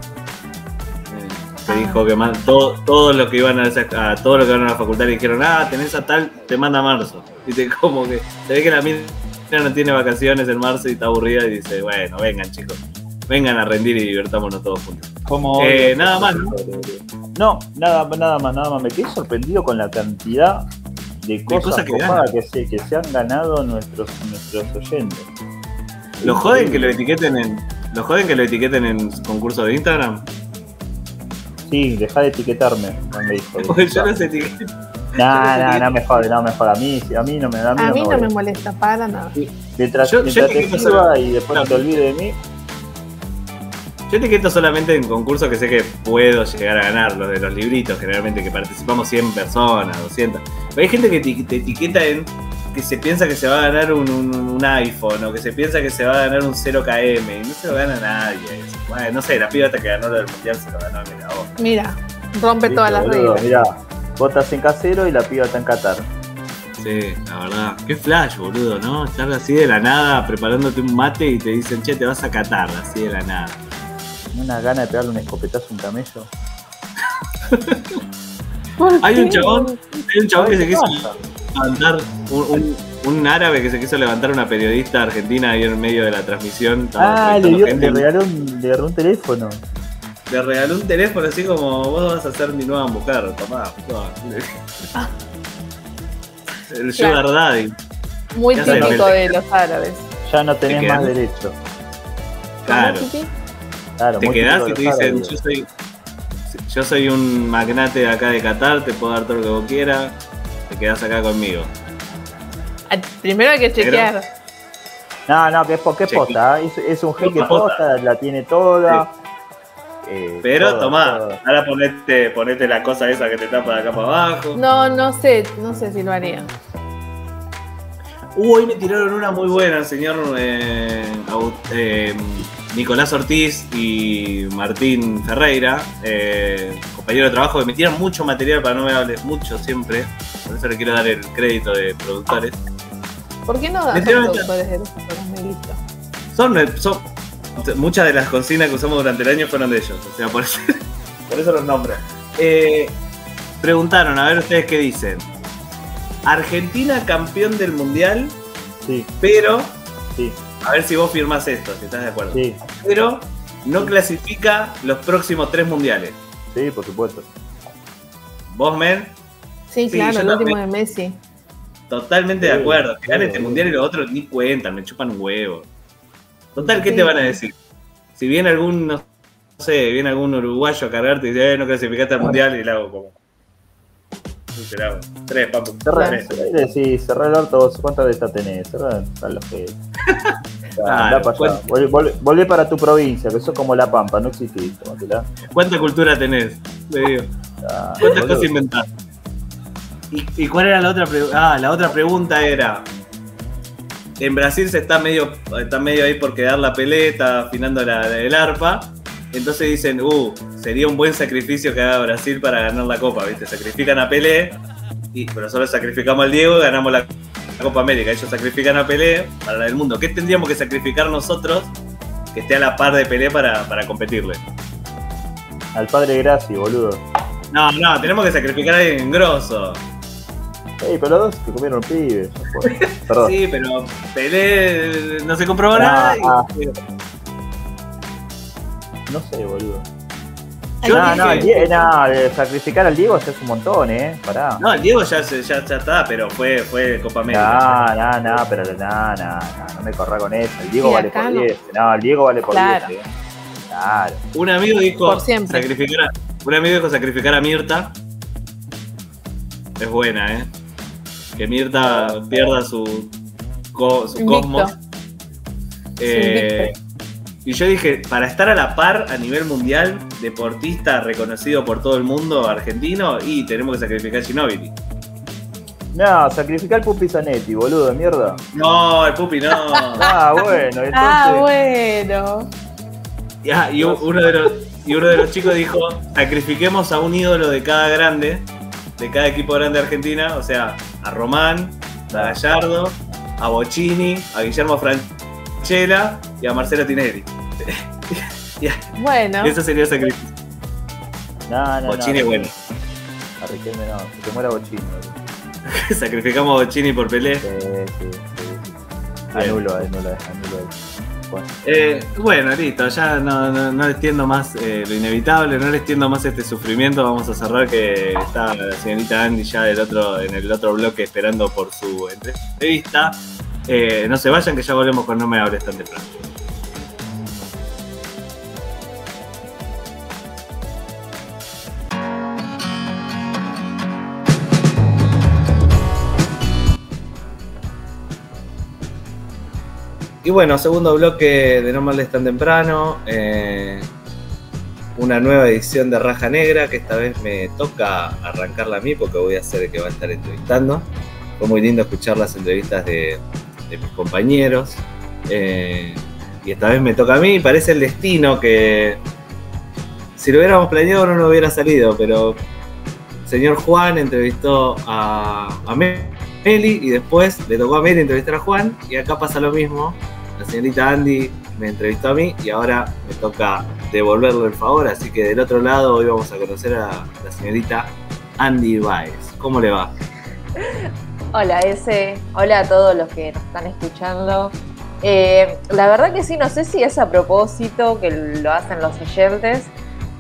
Se eh, dijo que todo, todo lo que iban a, a todo lo que iban a la facultad le dijeron, ah, tenés a tal, te manda a marzo. Y como que se ve que la mina no tiene vacaciones en marzo y está aburrida y dice, bueno, vengan chicos, vengan a rendir y divertámonos todos juntos. Como eh, nada más, ¿no? No, nada, nada más, nada más. Me quedé sorprendido con la cantidad de cosas, que, se, que se han ganado nuestros, nuestros oyentes. ¿Lo joden que lo etiqueten en. ¿Lo joden que lo etiqueten en concurso de Instagram? Sí, deja de etiquetarme, no me dijo. Porque yo. No, no, no me jode, no me jode. A mí, a mí no me da A mí, no, me, molesta para nada. Mientras, yo, yo te y después no te olvides de mí, yo etiqueto solamente en concursos que sé que puedo llegar a ganar, los de los libritos, generalmente que participamos 100 personas, 200. Pero hay gente que te, etiqueta en que se piensa que se va a ganar un, iPhone o que se piensa que se va a ganar un 0KM y no se lo gana nadie. Bueno, no sé, la piba que ganó lo del mundial se lo ganó, mira vos. Mira, rompe todas las reglas. Mira, botas en casero y la piba está en Qatar. Sí, la verdad. Qué flash, boludo, ¿no? Estar así de la nada preparándote un mate y te dicen, che, te vas a Qatar, así de la nada una gana de pegarle un escopetazo a un camello. hay un chabón, hay un chabón que se quiso levantar, un, árabe que se quiso levantar una periodista argentina ahí en medio de la transmisión. Ah, le, dio, le, regaló un, le un teléfono. Le regaló un teléfono así como vos vas a ser mi nueva mujer, tomá. El Sugar Daddy. Muy típico de los árabes. Ya no tenés más derecho. Claro te quedás y te dicen, yo soy, yo soy un magnate de acá de Qatar, te puedo dar todo lo que vos quieras, te quedás acá conmigo. Ah, primero hay que chequear. No, no, que es, porque es posta, ¿eh? es, un jeque posta, la tiene toda. Eh, Pero tomá, ahora ponete, ponete la cosa esa que te tapa de acá para abajo. No, no sé, no sé si lo haría. Uh, hoy me tiraron una muy buena, señor eh, eh Nicolás Ortiz y Martín Ferreira, eh, compañero de trabajo, que me tiran mucho material para no me hables mucho siempre, por eso le quiero dar el crédito de productores. ¿Por qué no son productores de los? Son, son, muchas de las consignas que usamos durante el año fueron de ellos, o sea, por eso, por eso los nombro. Eh, preguntaron, a ver ustedes qué dicen. Argentina campeón del mundial, sí. pero sí. a ver si vos firmás esto, si estás de acuerdo. Sí. Pero no clasifica los próximos tres mundiales. Sí, por supuesto. ¿Vos, Men? Sí, claro, el último de Messi. Totalmente de acuerdo. Que gane este mundial y los otros ni cuentan, me chupan un huevo. Total, ¿qué te van a decir? Si viene algún, no sé, viene algún uruguayo a cargarte y dice, eh, no clasificaste al mundial y le hago como. Tres, papu. Cerré, sí, cerré el orto, ¿cuántas de estas tenés? Cerré los que. para Volvé, para tu provincia, que eso es como La Pampa, no exististe. ¿Cuánta cultura tenés? Le digo. ¿Cuántas cosas inventás? ¿Y, cuál era la otra pregunta? Ah, la otra pregunta era. En Brasil se está medio, está medio ahí por quedar la peleta, afinando la, el arpa. Entonces dicen, uh, sería un buen sacrificio que haga Brasil para ganar la Copa, ¿viste? Sacrifican a Pelé, y, pero solo sacrificamos al Diego y ganamos la Copa América. Ellos sacrifican a Pelé para el mundo. ¿Qué tendríamos que sacrificar nosotros que esté a la par de Pelé para, para competirle? Al padre Graci, boludo. No, no, tenemos que sacrificar a alguien grosso. Sí, pero los dos que comieron pibes. Perdón. sí, pero Pelé no se comprobó nada. Ah. No sé, boludo. no, no, no, sacrificar al Diego ya es un montón, ¿eh? Pará. No, el Diego ya, ya, ya está, pero fue, fue Copa América. No, no, no, pero no, no, no, me corra con eso. El Diego vale por 10. No. el Diego vale por 10. ¿eh? Claro. Un amigo dijo sacrificar a, un amigo dijo sacrificar a Mirta. Es buena, ¿eh? Que Mirta pierda su, su cosmos. Eh, y yo dije, para estar a la par a nivel mundial, deportista reconocido por todo el mundo argentino, y tenemos que sacrificar a Ginobili. No, sacrificar al Pupi Zanetti, boludo, de mierda. No, el Pupi no. ah, bueno, entonces... Ah, bueno. Ya, y uno de los, y uno de los chicos dijo, sacrifiquemos a un ídolo de cada grande, de cada equipo grande de Argentina, o sea, a Román, a Gallardo, a Bocini, a Guillermo Franchella y a Marcelo Tinelli. bueno. Eso sería sacrificio. No, no, Bocini es bueno. A Riquelme no, que te muera Bocini. Sacrificamos a Bocini por Pelé. Sí, sí, sí. Anulo, anulo, anulo. Bueno. Eh, bueno, listo, ya no, no, no extiendo más eh, lo inevitable, no le extiendo más este sufrimiento. Vamos a cerrar que está la señorita Andy ya del otro, en el otro bloque esperando por su entrevista. Eh, no se vayan que ya volvemos con No me hables tan temprano. Y bueno, segundo bloque de No Mal tan temprano. Eh, una nueva edición de Raja Negra, que esta vez me toca arrancarla a mí porque voy a ser el que va a estar entrevistando. Fue muy lindo escuchar las entrevistas de, mis compañeros. Eh, y esta vez me toca a mí. Parece el destino que si lo hubiéramos planeado no nos hubiera salido, pero el señor Juan entrevistó a, a Meli y después le tocó a Meli entrevistar a Juan y acá pasa lo mismo. La señorita Andy me entrevistó a mí y ahora me toca devolverle el favor, así que del otro lado hoy vamos a conocer a la señorita Andy Baez. ¿Cómo le va? Hola ese, hola a todos los que nos están escuchando. Eh, la verdad que sí, no sé si es a propósito que lo hacen los oyentes,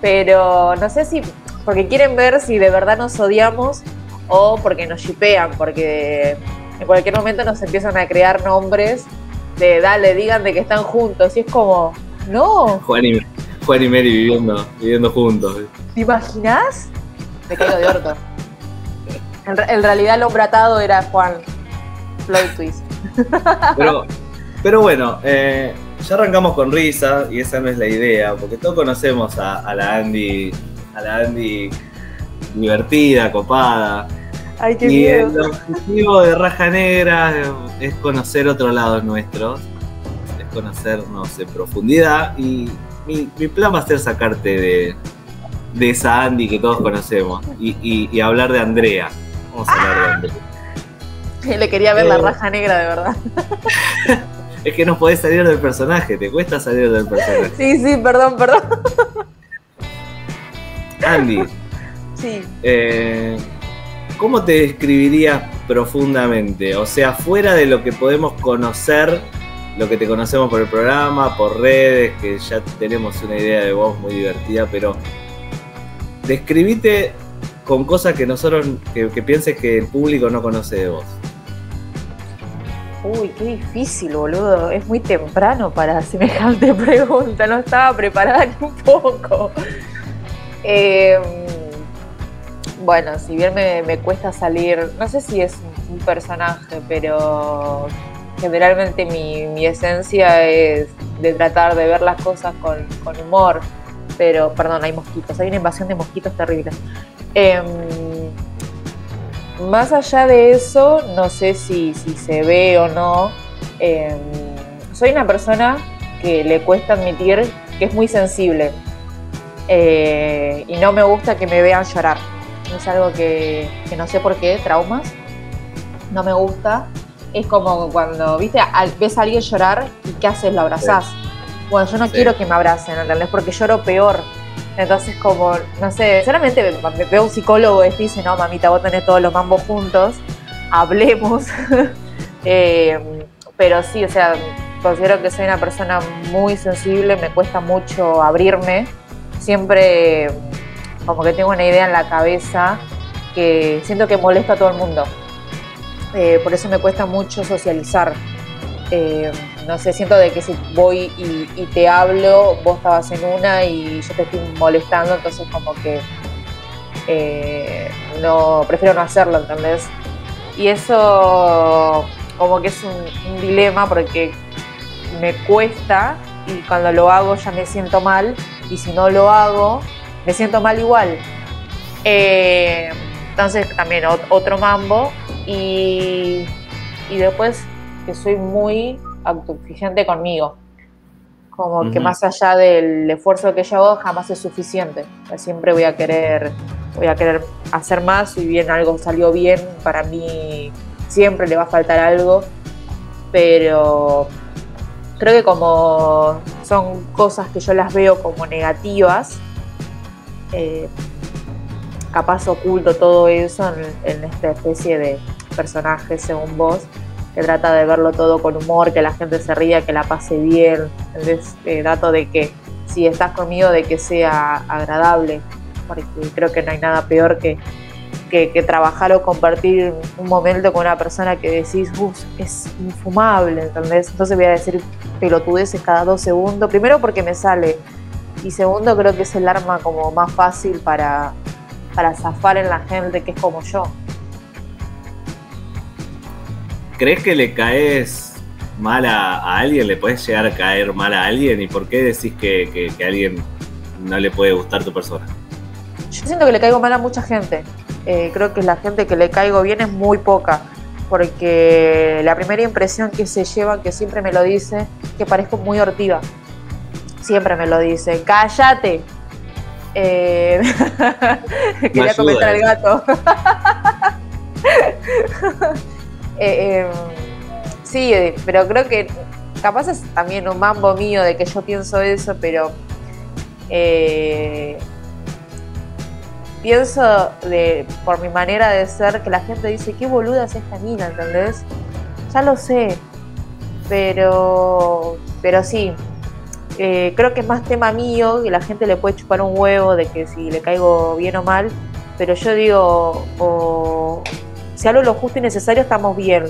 pero no sé si porque quieren ver si de verdad nos odiamos o porque nos shipean, porque en cualquier momento nos empiezan a crear nombres de dale, digan de que están juntos. Y es como, no. Juan y, Juan y Mary viviendo, viviendo juntos. ¿Te imaginas? Me caigo de orto. En, realidad el hombre atado era Juan Floyd Twist. Pero, pero bueno, eh, ya arrancamos con risa y esa no es la idea, porque todos conocemos a, a la Andy, a la Andy divertida, copada, y el objetivo de Raja Negra es conocer otro lado nuestro, es conocernos en profundidad y mi, plan va a ser sacarte de, esa Andy que todos conocemos y, hablar de Andrea. Vamos a hablar de Andrea. Le quería ver la Eh. raja negra de verdad. Es que no podés salir del personaje, te cuesta salir del personaje. Sí, sí, perdón, perdón. Andy, Sí. eh, ¿cómo te describirías profundamente? O sea, fuera de lo que podemos conocer, lo que te conocemos por el programa, por redes, que ya tenemos una idea de vos muy divertida, pero describite con cosas que nosotros, que, pienses que el público no conoce de vos. Uy, qué difícil, boludo. Es muy temprano para semejante pregunta. No estaba preparada ni un poco. Eh, bueno, si bien me, cuesta salir, no sé si es un personaje, pero generalmente mi, esencia es de tratar de ver las cosas con, humor. Pero, perdón, hay mosquitos, hay una invasión de mosquitos terrible. Em, más allá de eso, no sé si, si se ve o no. em, soy una persona que le cuesta admitir que es muy sensible. Eh, y no me gusta que me vean llorar. Es algo que, que no sé por qué, traumas. No me gusta. Es como cuando, viste, al- ves a alguien llorar y ¿qué haces? Lo abrazás. Bueno, yo no Sí. quiero que me abracen, ¿entendés? Porque lloro peor. Entonces, como, no sé, solamente me, me veo un psicólogo y dice, no, mamita, vos tenés todos los mambos juntos, hablemos. Eh, pero sí, o sea, considero que soy una persona muy sensible, me cuesta mucho abrirme. Siempre como que tengo una idea en la cabeza que siento que molesta a todo el mundo. Eh, por eso me cuesta mucho socializar. Eh, no sé, siento de que si voy y, te hablo, vos estabas en una y yo te estoy molestando, entonces como que eh, no, prefiero no hacerlo, ¿entendés? Y eso como que es un, un dilema porque me cuesta y cuando lo hago ya me siento mal y si no lo hago me siento mal igual. Eh, entonces también ot- otro mambo y, y después que soy muy autoexigente conmigo. Como que más allá del esfuerzo que yo hago jamás es suficiente. O sea, siempre voy a querer voy a querer hacer más si bien algo salió bien, para mí siempre le va a faltar algo, pero creo que como son cosas que yo las veo como negativas, eh, capaz oculto todo eso en, esta especie de personaje según vos, que trata de verlo todo con humor, que la gente se ría, que la pase bien, entonces eh, trato de que si estás conmigo de que sea agradable, porque creo que no hay nada peor que, que, trabajar o compartir un momento con una persona que decís, "Uf, es infumable, ¿entendés? Entonces voy a decir pelotudeces cada dos segundos, primero porque me sale, y segundo creo que es el arma como más fácil para, para zafar en la gente que es como yo. ¿Crees que le caes mal a, a alguien? ¿Le puedes llegar a caer mal a alguien? ¿Y por qué decís que, que- que a alguien no le puede gustar tu persona? Yo siento que le caigo mal a mucha gente. Eh, creo que la gente que le caigo bien es muy poca. Porque la primera impresión que se lleva, que siempre me lo dice, que parezco muy hortiva. Siempre me lo dice. ¡Cállate! Eh, quería comentar al gato. Eh, eh, sí, eh, pero creo que capaz es también un mambo mío de que yo pienso eso, pero eh, pienso de, por mi manera de ser que la gente dice, qué boluda es esta mina, ¿entendés? Ya lo sé, pero, pero sí, eh, creo que es más tema mío, que la gente le puede chupar un huevo de que si le caigo bien o mal, pero yo digo, o, si hablo lo justo y necesario estamos bien,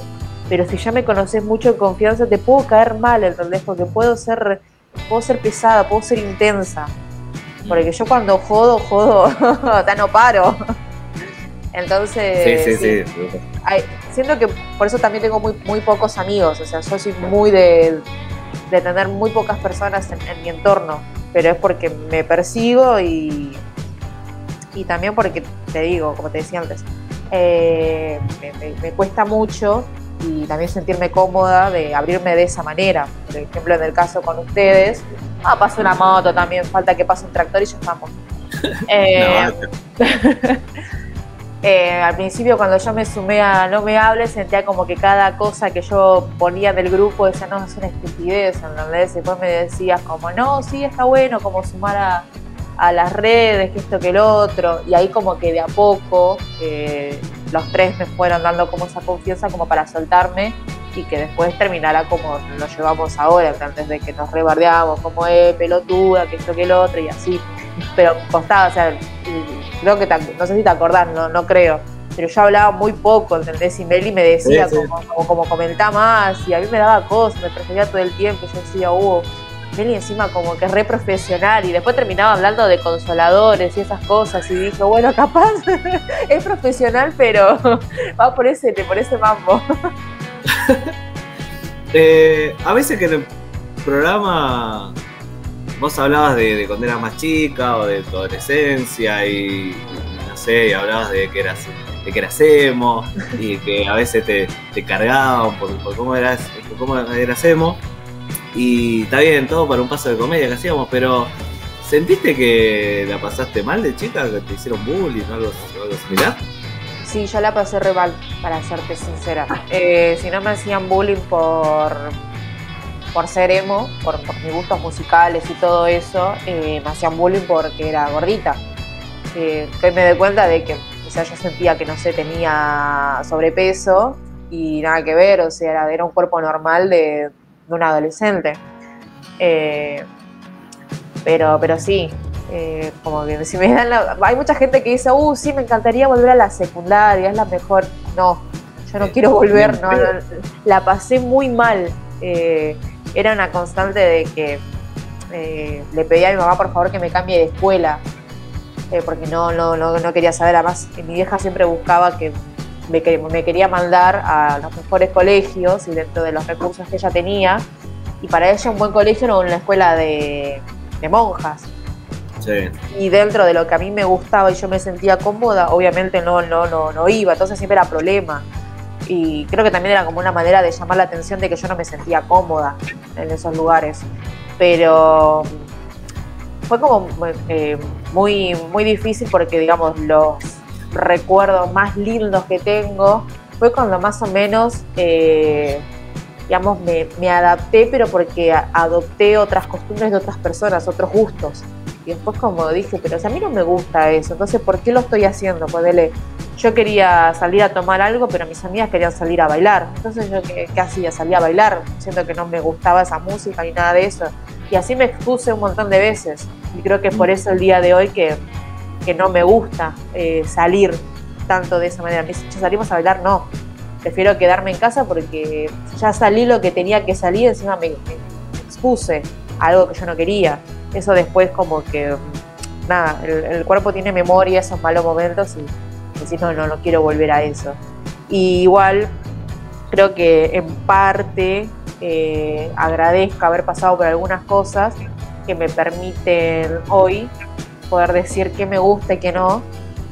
pero si ya me conoces mucho en confianza te puedo caer mal, ¿entendés? Porque puedo ser, puedo ser pesada, puedo ser intensa. Porque yo cuando jodo, jodo, ya no paro. Entonces, sí, sí, sí. ay, siento que por eso también tengo muy, muy pocos amigos. O sea, yo soy muy de, de tener muy pocas personas en, en mi entorno. Pero es porque me persigo y, y también porque te digo, como te decía antes, eh, me, me- me cuesta mucho y también sentirme cómoda de abrirme de esa manera. Por ejemplo, en el caso con ustedes, ah, pasa una moto también, falta que pase un tractor y ya estamos. Eh, No, Eh, al principio cuando yo me sumé a No Me Hables sentía como que cada cosa que yo ponía del grupo decía, no, es una estupidez, ¿entendés? Después me decías como, no, sí, está bueno como sumar a, a las redes, que esto, que el otro, y ahí como que de a poco eh, los tres me fueron dando como esa confianza como para soltarme y que después terminara como lo llevamos ahora, antes de que nos rebardeamos, como es pelotuda, que esto, que el otro, y así. Pero costaba, o sea, creo que, no sé si te acordás, no, no creo, pero yo hablaba muy poco, ¿entendés? Y Meli me decía Como, como, comentá más, y a mí me daba cosas, me prefería todo el tiempo, yo decía, uh, Meli encima como que re profesional, y después terminaba hablando de consoladores y esas cosas, y dijo, bueno, capaz es profesional, pero va por ese, por ese mambo. Eh, a veces que en el programa vos hablabas de, cuando eras más chica o de tu adolescencia y, no sé, y hablabas de que eras de que eras emo y que a veces te, te cargaban por, cómo eras cómo eras emo y está bien todo para un paso de comedia que hacíamos pero ¿sentiste que la pasaste mal de chica que te hicieron bullying o algo, algo similar? Sí, yo la pasé re mal, para serte sincera. Eh, si no me hacían bullying por, por ser emo, por, mis gustos musicales y todo eso, eh, me hacían bullying porque era gordita. Eh, me doy cuenta de que, o sea, yo sentía que, no sé, tenía sobrepeso y nada que ver, o sea, era, un cuerpo normal de, de un adolescente. Eh, pero, pero sí, eh, como que si me dan la, hay mucha gente que dice, uh, sí, me encantaría volver a la secundaria, es la mejor. No, yo no quiero volver, no, la pasé muy mal. Eh, era una constante de que eh, le pedí a mi mamá por favor que me cambie de escuela, porque no, no, no, quería saber. Además, mi vieja siempre buscaba que me, me quería mandar a los mejores colegios y dentro de los recursos que ella tenía. Y para ella un buen colegio no una escuela de, de monjas. Y dentro de lo que a mí me gustaba y yo me sentía cómoda, obviamente no, no, no, no iba, entonces siempre era problema. Y creo que también era como una manera de llamar la atención de que yo no me sentía cómoda en esos lugares. Pero fue como eh, muy, muy difícil porque, digamos, los recuerdos más lindos que tengo fue cuando más o menos, eh, digamos, me, me adapté, pero porque adopté otras costumbres de otras personas, otros gustos. Y después como dije, pero a mí no me gusta eso, entonces ¿por qué lo estoy haciendo? Pues yo quería salir a tomar algo, pero mis amigas querían salir a bailar. Entonces yo ¿qué, hacía? Salía a bailar, siento que no me gustaba esa música ni nada de eso. Y así me expuse un montón de veces. Y creo que por eso el día de hoy que, que no me gusta eh, salir tanto de esa manera. Si salimos a bailar, no. Prefiero quedarme en casa porque ya salí lo que tenía que salir, encima me, me expuse a algo que yo no quería eso después como que, nada, el, cuerpo tiene memoria esos malos momentos y decís, no, no, no quiero volver a eso. Y igual creo que en parte eh, agradezco haber pasado por algunas cosas que me permiten hoy poder decir qué me gusta y qué no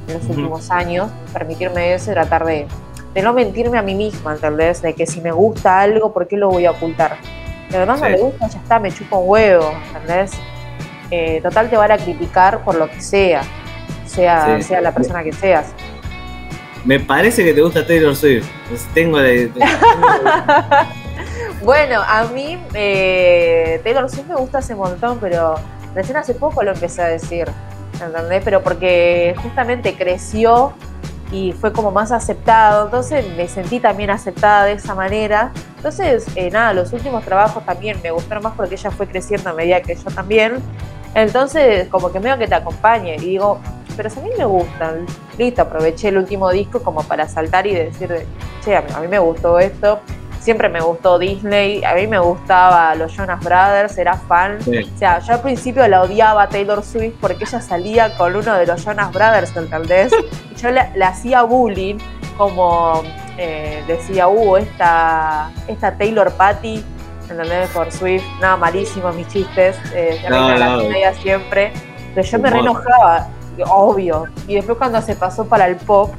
en los últimos años, permitirme eso y tratar de, de no mentirme a mí misma, ¿entendés? De que si me gusta algo, ¿por qué lo voy a ocultar? Si además no le gusta, ya está, me chupa un huevo, ¿entendés? Eh, total te van a criticar por lo que sea, sea, sea la persona que seas. Me parece que te gusta Taylor Swift. Tengo bueno, a mí eh, Taylor Swift me gusta hace un montón, pero recién hace poco lo empecé a decir, ¿entendés? Pero porque justamente creció y fue como más aceptado, entonces me sentí también aceptada de esa manera. Entonces, eh, nada, los últimos trabajos también me gustaron más porque ella fue creciendo a medida que yo también. Entonces, como que veo que te acompañe y digo, pero a mí me gustan, listo, aproveché el último disco como para saltar y decir, che, a mí, me gustó esto, siempre me gustó Disney, a mí me gustaba los Jonas Brothers, era fan. O sea, yo al principio la odiaba a Taylor Swift porque ella salía con uno de los Jonas Brothers, ¿entendés? Y yo le, hacía bullying, como eh, decía, uh, esta, esta Taylor Patty ¿entendés? Por Swift, nada, malísimos mis chistes, eh, no, la siempre, pero yo me reenojaba, obvio, y después cuando se pasó para el pop,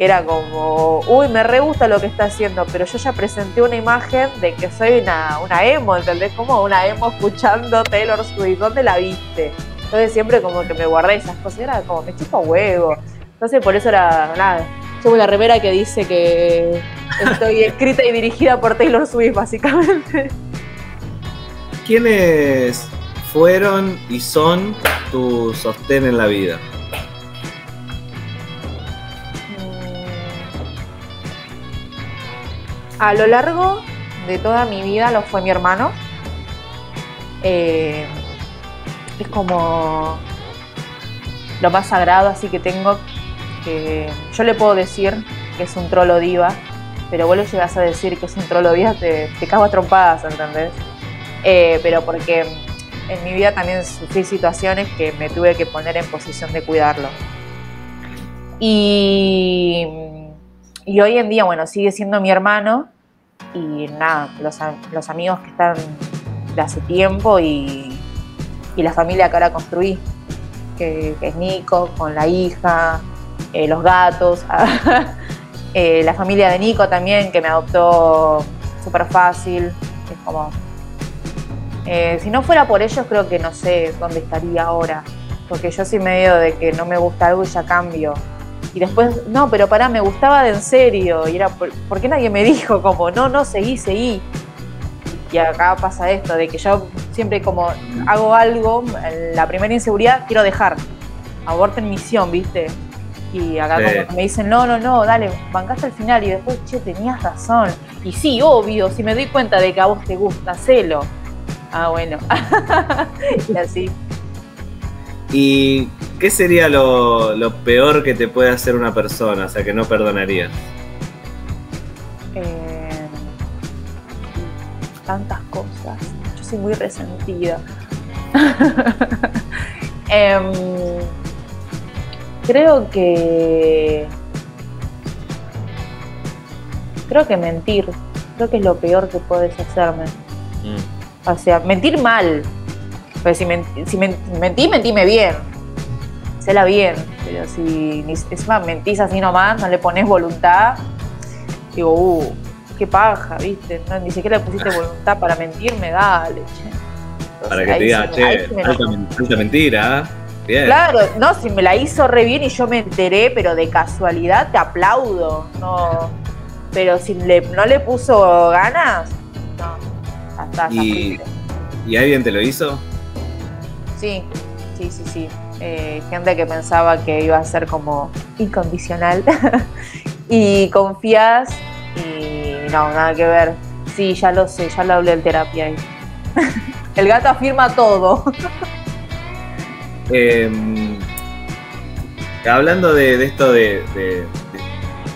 era como, uy, me re gusta lo que está haciendo, pero yo ya presenté una imagen de que soy una, una emo, ¿entendés? Como una emo escuchando Taylor Swift, ¿dónde la viste? Entonces siempre como que me guardé esas cosas, era como, me chupa huevo. Entonces por eso era, nada, tengo una remera que dice que estoy escrita y dirigida por Taylor Swift, básicamente. ¿Quiénes fueron y son tu sostén en la vida? A lo largo de toda mi vida lo fue mi hermano. Eh, es como lo más sagrado así que tengo. Que yo le puedo decir que es un trolo diva, pero vos le llegas a decir que es un trolo diva, te, te cago a trompadas, ¿entendés? Eh, pero porque en mi vida también sufrí situaciones que me tuve que poner en posición de cuidarlo. Y, y hoy en día, bueno, sigue siendo mi hermano y nada, los, los amigos que están de hace tiempo y, y la familia que ahora construí, que, es Nico, con la hija, eh, los gatos, eh, la familia de Nico también, que me adoptó súper fácil, es como eh, si no fuera por ellos, creo que no sé dónde estaría ahora. Porque yo soy medio de que no me gusta algo y ya cambio. Y después, no, pero pará, me gustaba de en serio. Y era, ¿por, qué nadie me dijo como, no, no, seguí, seguí? Y acá pasa esto, de que yo siempre como hago algo, la primera inseguridad quiero dejar. Aborto en misión, ¿viste? Y acá como me dicen, no, no, no, dale, bancaste al final. Y después, che, tenías razón. Y sí, obvio, si me doy cuenta de que a vos te gusta, celo. Ah, bueno. y así. ¿Y qué sería lo, peor que te puede hacer una persona? O sea, que no perdonarías. Eh, tantas cosas. Yo soy muy resentida. Em, creo que. Creo que mentir. Creo que es lo peor que puedes hacerme. Mm. O sea, mentir mal. Pues si, si mentí, mentíme bien. Séla bien. Pero si encima mentís así nomás, no le pones voluntad, digo, uh, qué paja, ¿viste? No, ni siquiera le pusiste voluntad para mentirme, dale, che. para que te diga, che, falta, mentira. Bien. Claro, no, si me la hizo re bien y yo me enteré, pero de casualidad te aplaudo. No, pero si le, no le puso ganas, no ¿Y, ¿Y alguien te lo hizo? Sí, sí, sí, sí. Eh, gente que pensaba que iba a ser como incondicional y confías y no, nada que ver. Sí, ya lo sé, ya lo hablé en terapia ahí. El gato afirma todo. Em, hablando de, esto de,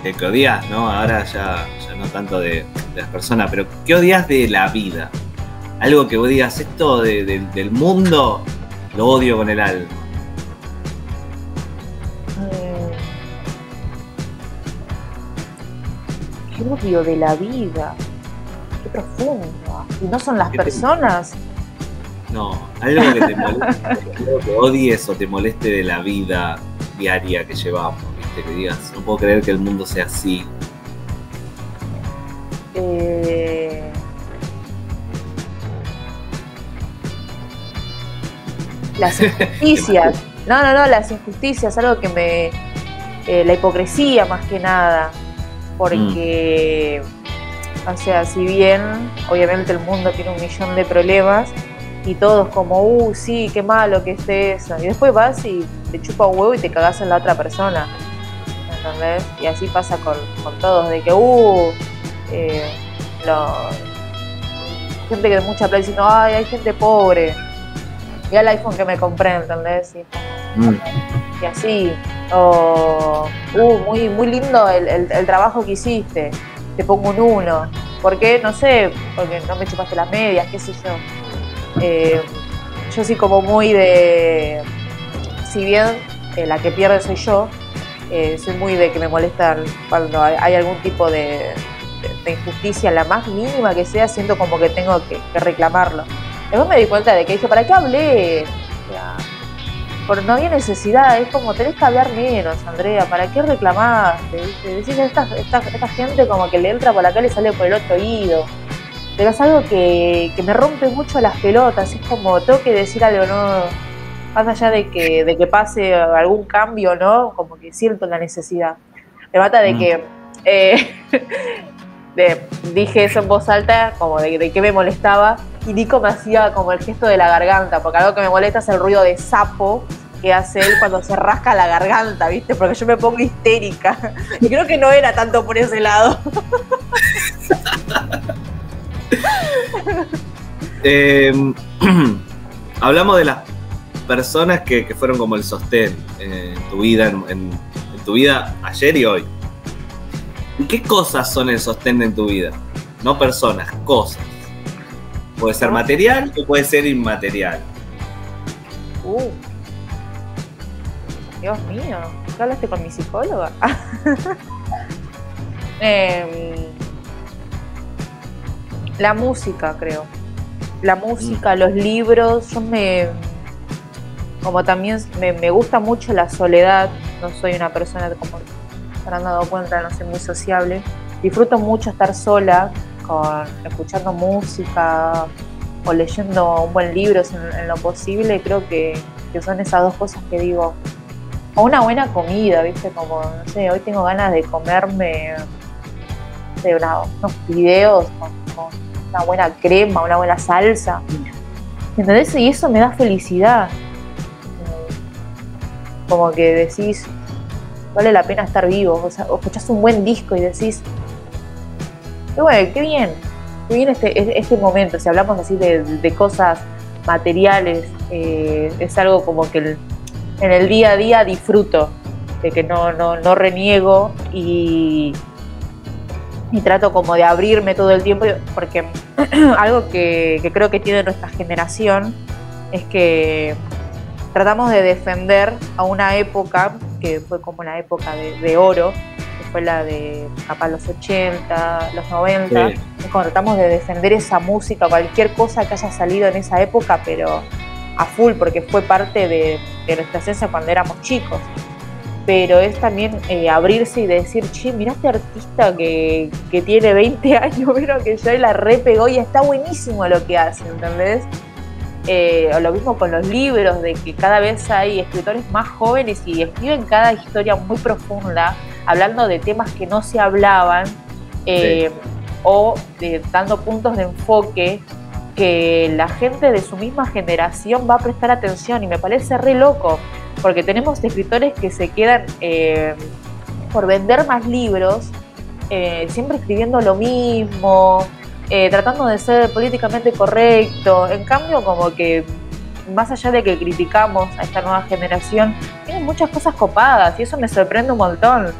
que odias, ¿no? Ahora ya, ya no tanto de, de las personas, pero ¿qué odias de la vida? Algo que vos digas, esto del mundo lo odio con el alma. ¿Qué odio de la vida? Qué profundo. ¿Y no son las personas? No, algo que te moleste, algo que odies o te moleste de la vida diaria que llevamos, ¿viste? Que digas, no puedo creer que el mundo sea así. Eh, las injusticias. No, no, no, las injusticias, algo que me. Eh, la hipocresía más que nada. Porque, o sea, si bien obviamente el mundo tiene un millón de problemas y todos como, uh, sí, qué malo que esté eso. Y después vas y te chupa un huevo y te cagas en la otra persona. ¿Entendés? Y así pasa con, todos, de que, uh, eh, gente que de mucha plata diciendo, ay, hay gente pobre y el iPhone que me compré, ¿entendés? Y, mm. y así. O, uh, muy, muy lindo el, trabajo que hiciste. Te pongo un 1. ¿Por qué? No sé, porque no me chupaste las medias, qué sé yo. Eh, yo sí como muy de... Si bien eh, la que pierde soy yo, eh, soy muy de que me molesta cuando hay, algún tipo de, injusticia, la más mínima que sea, siento como que tengo que reclamarlo. Después me di cuenta de que dije, ¿para qué hablé? por no había necesidad, es como tenés que hablar menos, Andrea, ¿para qué reclamaste? Decís esta, esta, esta gente como que le entra por acá y le sale por el otro oído. Pero es algo que, me rompe mucho las pelotas, es como tengo que decir algo, no, más allá de que, de que pase algún cambio, ¿no? Como que siento la necesidad. Me mata de Mm. que eh, de- dije eso en voz alta, como de, de que me molestaba, Nico me hacía como el gesto de la garganta, porque algo que me molesta es el ruido de sapo que hace él cuando se rasca la garganta, ¿viste? Porque yo me pongo histérica. Y creo que no era tanto por ese lado. Eh, hablamos de las personas que, fueron como el sostén eh, en tu vida, en tu vida ayer y hoy. ¿Y qué cosas son el sostén en tu vida? No personas, cosas. Puede ser material o puede ser inmaterial. Uh. Dios mío, ¿qué hablaste con mi psicóloga? Em, la música, creo. La música, los libros, yo me... Como también me, me gusta mucho la soledad, no soy una persona como se han dado cuenta, no soy muy sociable. Disfruto mucho estar sola, con, escuchando música o leyendo un buen libro en, en lo posible. Creo que, que son esas dos cosas que digo. O una buena comida, ¿viste? Como, no sé, hoy tengo ganas de comerme no unos fideos con, una buena crema, una buena salsa. ¿Entendés? Y eso me da felicidad. Como que decís, vale la pena estar vivo. O sea, escuchás un buen disco y decís, qué bueno, qué bien, qué bien este, este momento. Si hablamos así de, cosas materiales, eh, es algo como que en el día a día disfruto, de que no, no, no reniego y, y trato como de abrirme todo el tiempo, porque algo que, creo que tiene nuestra generación es que tratamos de defender a una época que fue como la época de, oro, fue la de capaz los 80, los 90, Sí. es cuando tratamos de defender esa música, cualquier cosa que haya salido en esa época, pero a full, porque fue parte de, de nuestra esencia cuando éramos chicos. Pero es también eh, abrirse y decir, che, mirá este artista que, que tiene 20 años, pero que ya la repegó y está buenísimo lo que hace, ¿entendés? Eh, o lo mismo con los libros, de que cada vez hay escritores más jóvenes y escriben cada historia muy profunda, hablando de temas que no se hablaban, eh, o de- dando puntos de enfoque que la gente de su misma generación va a prestar atención y me parece re loco, porque tenemos escritores que se quedan eh, por vender más libros, eh, siempre escribiendo lo mismo, eh, tratando de ser políticamente correcto, en cambio como que más allá de que criticamos a esta nueva generación, tienen muchas cosas copadas y eso me sorprende un montón.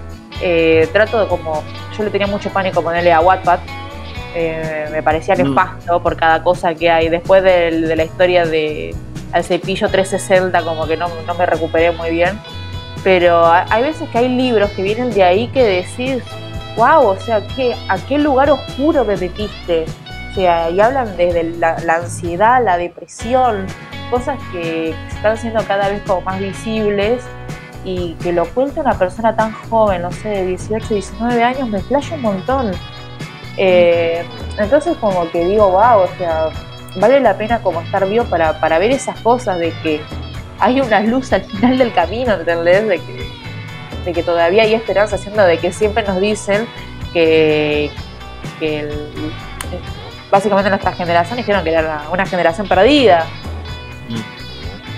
Eh, trato de como, yo le tenía mucho pánico ponerle a Wattpad, eh, me parecía Mm. nefasto por cada cosa que hay. Después del- de, la historia de Al Cepillo 360, como que no, no me recuperé muy bien. Pero ha- hay veces que hay libros que vienen de ahí que decís, wow, o sea, ¿qué, ¿a qué lugar oscuro me metiste? O sea, y hablan desde la, la ansiedad, la depresión, cosas que están siendo cada vez como más visibles y que lo cuenta una persona tan joven, no sé, de 18, 19 años, me flasha un montón. Eh, entonces como que digo, wow, o sea, vale la pena como estar vivo para, para ver esas cosas de que hay una luz al final del camino, ¿entendés? De que, de que todavía hay esperanza, siendo de que siempre nos dicen que, que el- básicamente nuestra generación dijeron que era una generación perdida. Mm.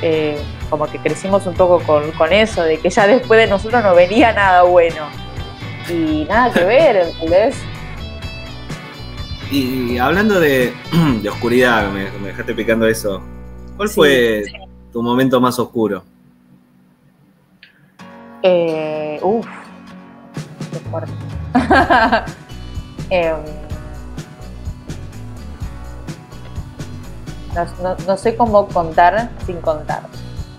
Eh, como que crecimos un poco con, con eso, de que ya después de nosotros no venía nada bueno. Y nada que ver, ¿entendés? Y hablando de, de oscuridad, me, me dejaste picando eso. ¿Cuál Sí, fue tu momento más oscuro? Eh, uf, qué fuerte. Em, no, no- no sé cómo contar sin contar,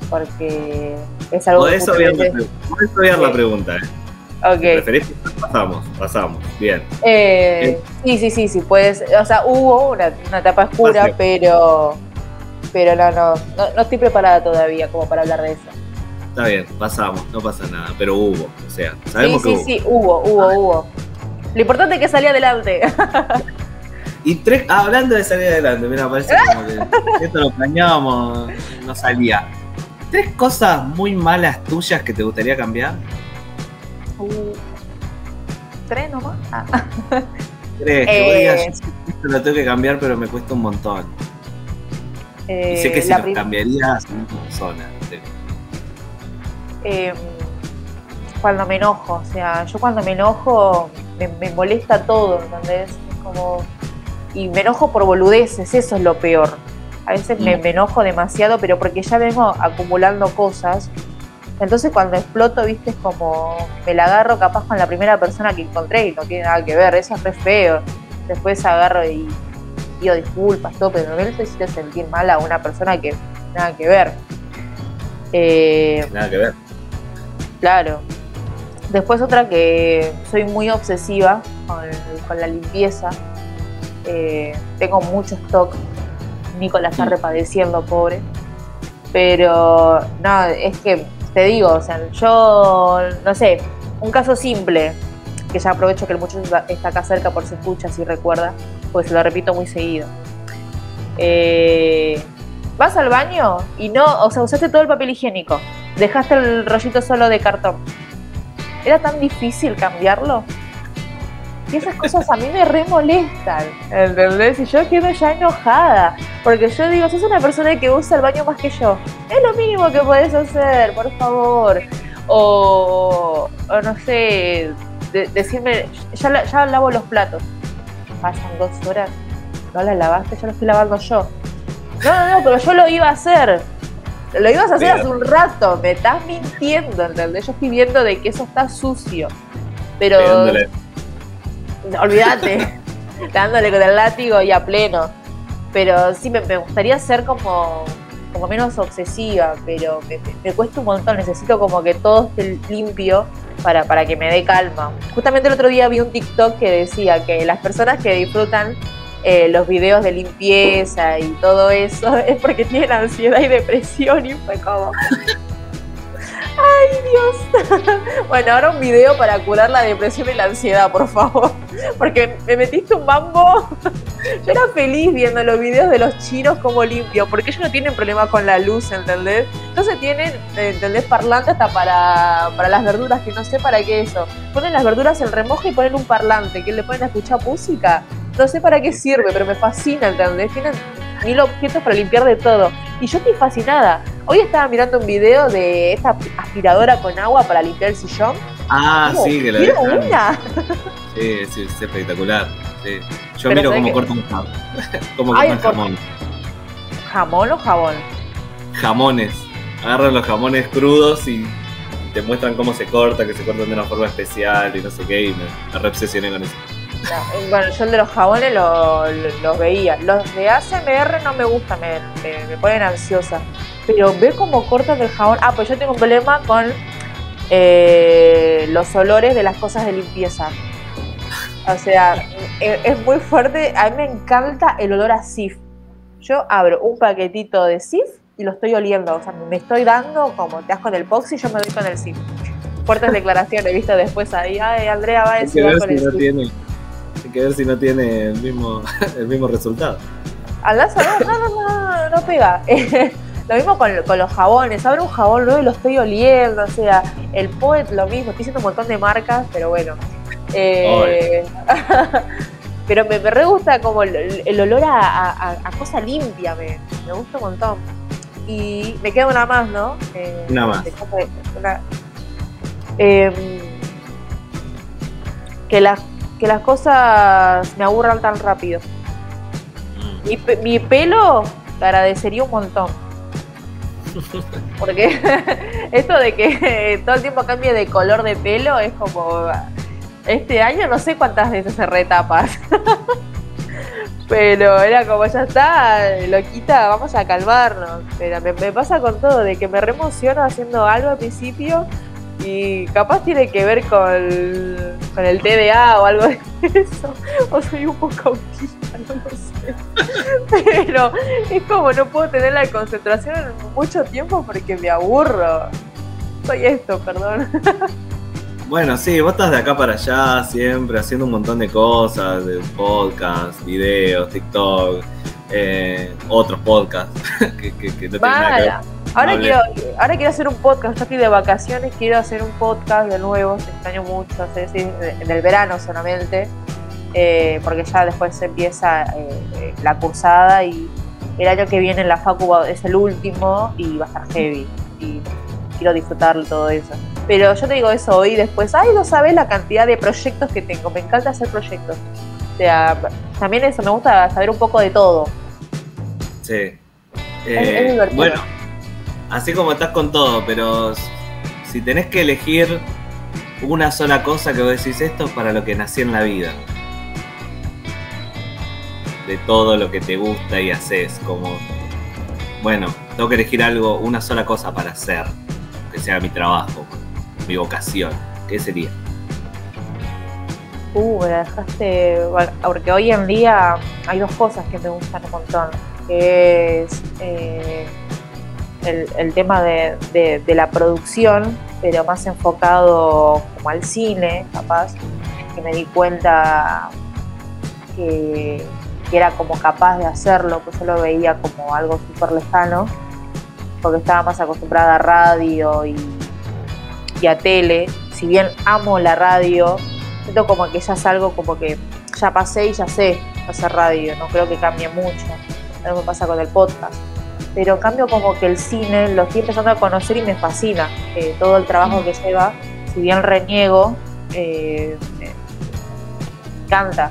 porque es algo Podés que obviar, podés obviar la Sí. pregunta. ¿eh? Ok. ¿Preferís? Pasamos, pasamos. Bien. Eh, sí, sí, sí, sí, puedes. O sea, hubo una, una etapa oscura, pero pero no, no, no, no estoy preparada todavía como para hablar de eso. Está bien, pasamos, no pasa nada, pero hubo. O sea, Sí, sabemos sí, que hubo. sí, hubo, hubo, hubo. Lo importante es que salí adelante. Y tres, ah, hablando de salir adelante, mira, parece como que esto lo planeábamos, no salía. Tres cosas muy malas tuyas que te gustaría cambiar. Uh, ¿Tres nomás? Ah. Tres, que vos Eh, digas, "Yo esto lo tengo que cambiar, pero me cuesta un montón. Eh, y sé que si la lo cambiarías, persona. sí. eh, cuando me enojo, o sea, yo cuando me enojo me, me molesta todo, ¿entendés? Es como. Y me enojo por boludeces, eso es lo peor. A veces me, Mm. me enojo demasiado, pero porque ya vengo acumulando cosas. Entonces cuando exploto, viste, es como me la agarro capaz con la primera persona que encontré y no tiene nada que ver, eso es re feo. Después agarro y pido disculpas, todo, pero no me necesito sentir mal a una persona que nada que ver. Eh, Nada que ver. Claro. Después otra que soy muy obsesiva con, con la limpieza. Eh, tengo mucho stock. Nico la está repadeciendo, pobre. Pero no, es que te digo, o sea, yo no sé, un caso simple, que ya aprovecho que el muchacho está- acá cerca por si escucha, si recuerda, pues se lo repito muy seguido. Eh, vas al baño y no, o sea, usaste todo el papel higiénico, dejaste el rollito solo de cartón. ¿Era tan difícil cambiarlo? Y esas cosas a mí me re molestan, ¿entendés? Y yo quedo ya enojada, porque yo digo, sos una persona que usa el baño más que yo. Es lo mínimo que podés hacer, por favor. O, o no sé, de- decirme, ya, ya lavo los platos. Pasan dos horas, no las lavaste, ya los estoy lavando yo. No, no, no, pero yo lo iba a hacer. Lo ibas a hacer hace un rato, me estás mintiendo, ¿entendés? Yo estoy viendo de que eso está sucio. Pero Pegándole. Olvídate, dándole con el látigo y a pleno. Pero sí, me, me gustaría ser como, como menos obsesiva, pero me, me- me cuesta un montón. Necesito como que todo esté limpio para, para que me dé calma. Justamente el otro día vi un TikTok que decía que las personas que disfrutan eh, los videos de limpieza y todo eso es porque tienen ansiedad y depresión y fue como... ¡Ay, Dios! bueno, ahora un video para curar la depresión y la ansiedad, por favor. Porque me metiste un mambo. Yo era feliz viendo los videos de los chinos como limpio, porque ellos no tienen problema con la luz, ¿entendés? Entonces tienen, ¿entendés? Parlante hasta para, para las verduras, que no sé para qué eso. Ponen las verduras en remojo y ponen un parlante, que le a escuchar música. No sé para qué sirve, pero me fascina, ¿entendés? Tienen mil objetos para limpiar de todo. Y yo estoy fascinada. Hoy estaba mirando un video de esta aspiradora con agua para limpiar el sillón. Ah, sí, que lo ¡Quiero una! Sí, sí, es espectacular. sí. Yo Pero miro ¿sabes cómo qué? cortan jamón. cómo Ay, cortan jamón. ¿Jamón o jabón? Jamones. Agarran los jamones crudos y te muestran cómo se corta, que se cortan de una forma especial y no sé qué, y me, me re obsesioné con eso. No, bueno, yo el de los jabones lo- lo- los veía. Los de ASMR no me gustan, me, me- me ponen ansiosa. Pero ver cómo cortan el jabón. Ah, pues yo tengo un problema con eh, los olores de las cosas de limpieza. O sea, e- es, muy fuerte. A mí me encanta el olor a Sif. Yo abro un paquetito de Sif y lo estoy oliendo. O sea, me estoy dando como te das con el Poxy y yo me doy con el Sif. Fuertes declaraciones, viste después ahí. Ay, Andrea va a decir no tiene, que ver si no tiene el mismo, el mismo resultado. Andás a ver, no, no, no, no, no pega. lo mismo con, con los jabones. Abro un jabón nuevo y lo estoy oliendo. O sea, el Poet lo mismo. Estoy haciendo un montón de marcas, pero bueno. Eh, pero me, me re gusta como el, el olor a, a- a cosa limpia. Me, me gusta un montón. Y me queda una más, ¿no? Eh, Una más. una- em, que, las, que las cosas me aburran tan rápido. Mi, pe- mi pelo te agradecería un montón. Porque esto de que todo el tiempo cambie de color de pelo es como. Este año no sé cuántas veces se retapas. Pero era como, ya está, loquita, vamos a calmarnos. Pero me, me pasa con todo, de que me re emociono haciendo algo al principio y capaz tiene que ver con, con el TDA o algo de eso. O soy un poco autista, no lo sé. Pero es como no puedo tener la concentración en mucho tiempo porque me aburro. Soy esto, perdón. Bueno, sí, vos estás de acá para allá siempre haciendo un montón de cosas, de podcast, videos, TikTok, eh, otros podcasts que, que- que no tienen nada que ver. Ahora quiero, ahora quiero hacer un podcast, yo estoy de vacaciones, quiero hacer un podcast de nuevo, te extraño mucho, hacer así, en el verano solamente, eh, porque ya después empieza eh, eh, la cursada y el año que viene en la facu es el último y va a estar heavy y quiero disfrutar todo eso. Pero yo te digo eso hoy después, ay, no sabes la cantidad de proyectos que tengo, me encanta hacer proyectos. O sea, también eso, me gusta saber un poco de todo. Sí. es Eh, divertido. bueno, así como estás con todo, pero si tenés que elegir una sola cosa que vos decís, esto es para lo que nací en la vida. De todo lo que te gusta y haces, como, bueno, tengo que elegir algo, una sola cosa para hacer, que sea mi trabajo, mi vocación. ¿Qué sería? Uh, la dejaste. Porque hoy en día hay dos cosas que me gustan un montón. Que es eh, el, tema de, la producción, pero más enfocado como al cine, capaz. Que me di cuenta que, que era como capaz de hacerlo, pues yo lo veía como algo súper lejano, porque estaba más acostumbrada a radio y, a tele. Si bien amo la radio, siento como que ya es algo como que ya pasé y ya sé hacer radio, no creo que cambie mucho. Algo pasa con el podcast. Pero cambio como que el cine lo estoy empezando a conocer y me fascina. eh, todo el trabajo que lleva, si bien reniego, eh, me encanta.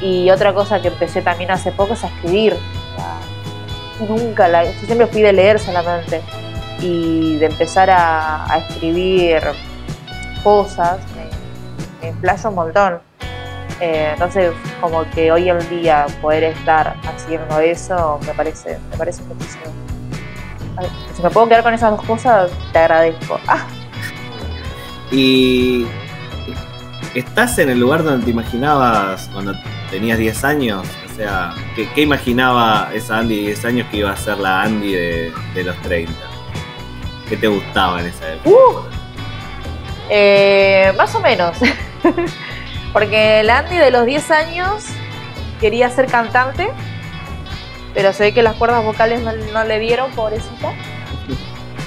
Y otra cosa que empecé también hace poco es a escribir. Nunca la, siempre fui de leer solamente. Y de empezar a, escribir cosas, me, me un montón. Eh, entonces, como que hoy en día poder estar haciendo eso me parece, me parece muchísimo. Si me puedo quedar con esas dos cosas, te agradezco. Ah, Y estás en el lugar donde te imaginabas cuando tenías 10 años. O sea, ¿qué, qué imaginaba esa Andy de 10 años que iba a ser la Andy de, de los 30? ¿Qué te gustaba en esa época? uh, eh, más o menos. Porque la Andy de los 10 años quería ser cantante, pero se ve que las cuerdas vocales no, no le dieron, pobrecita.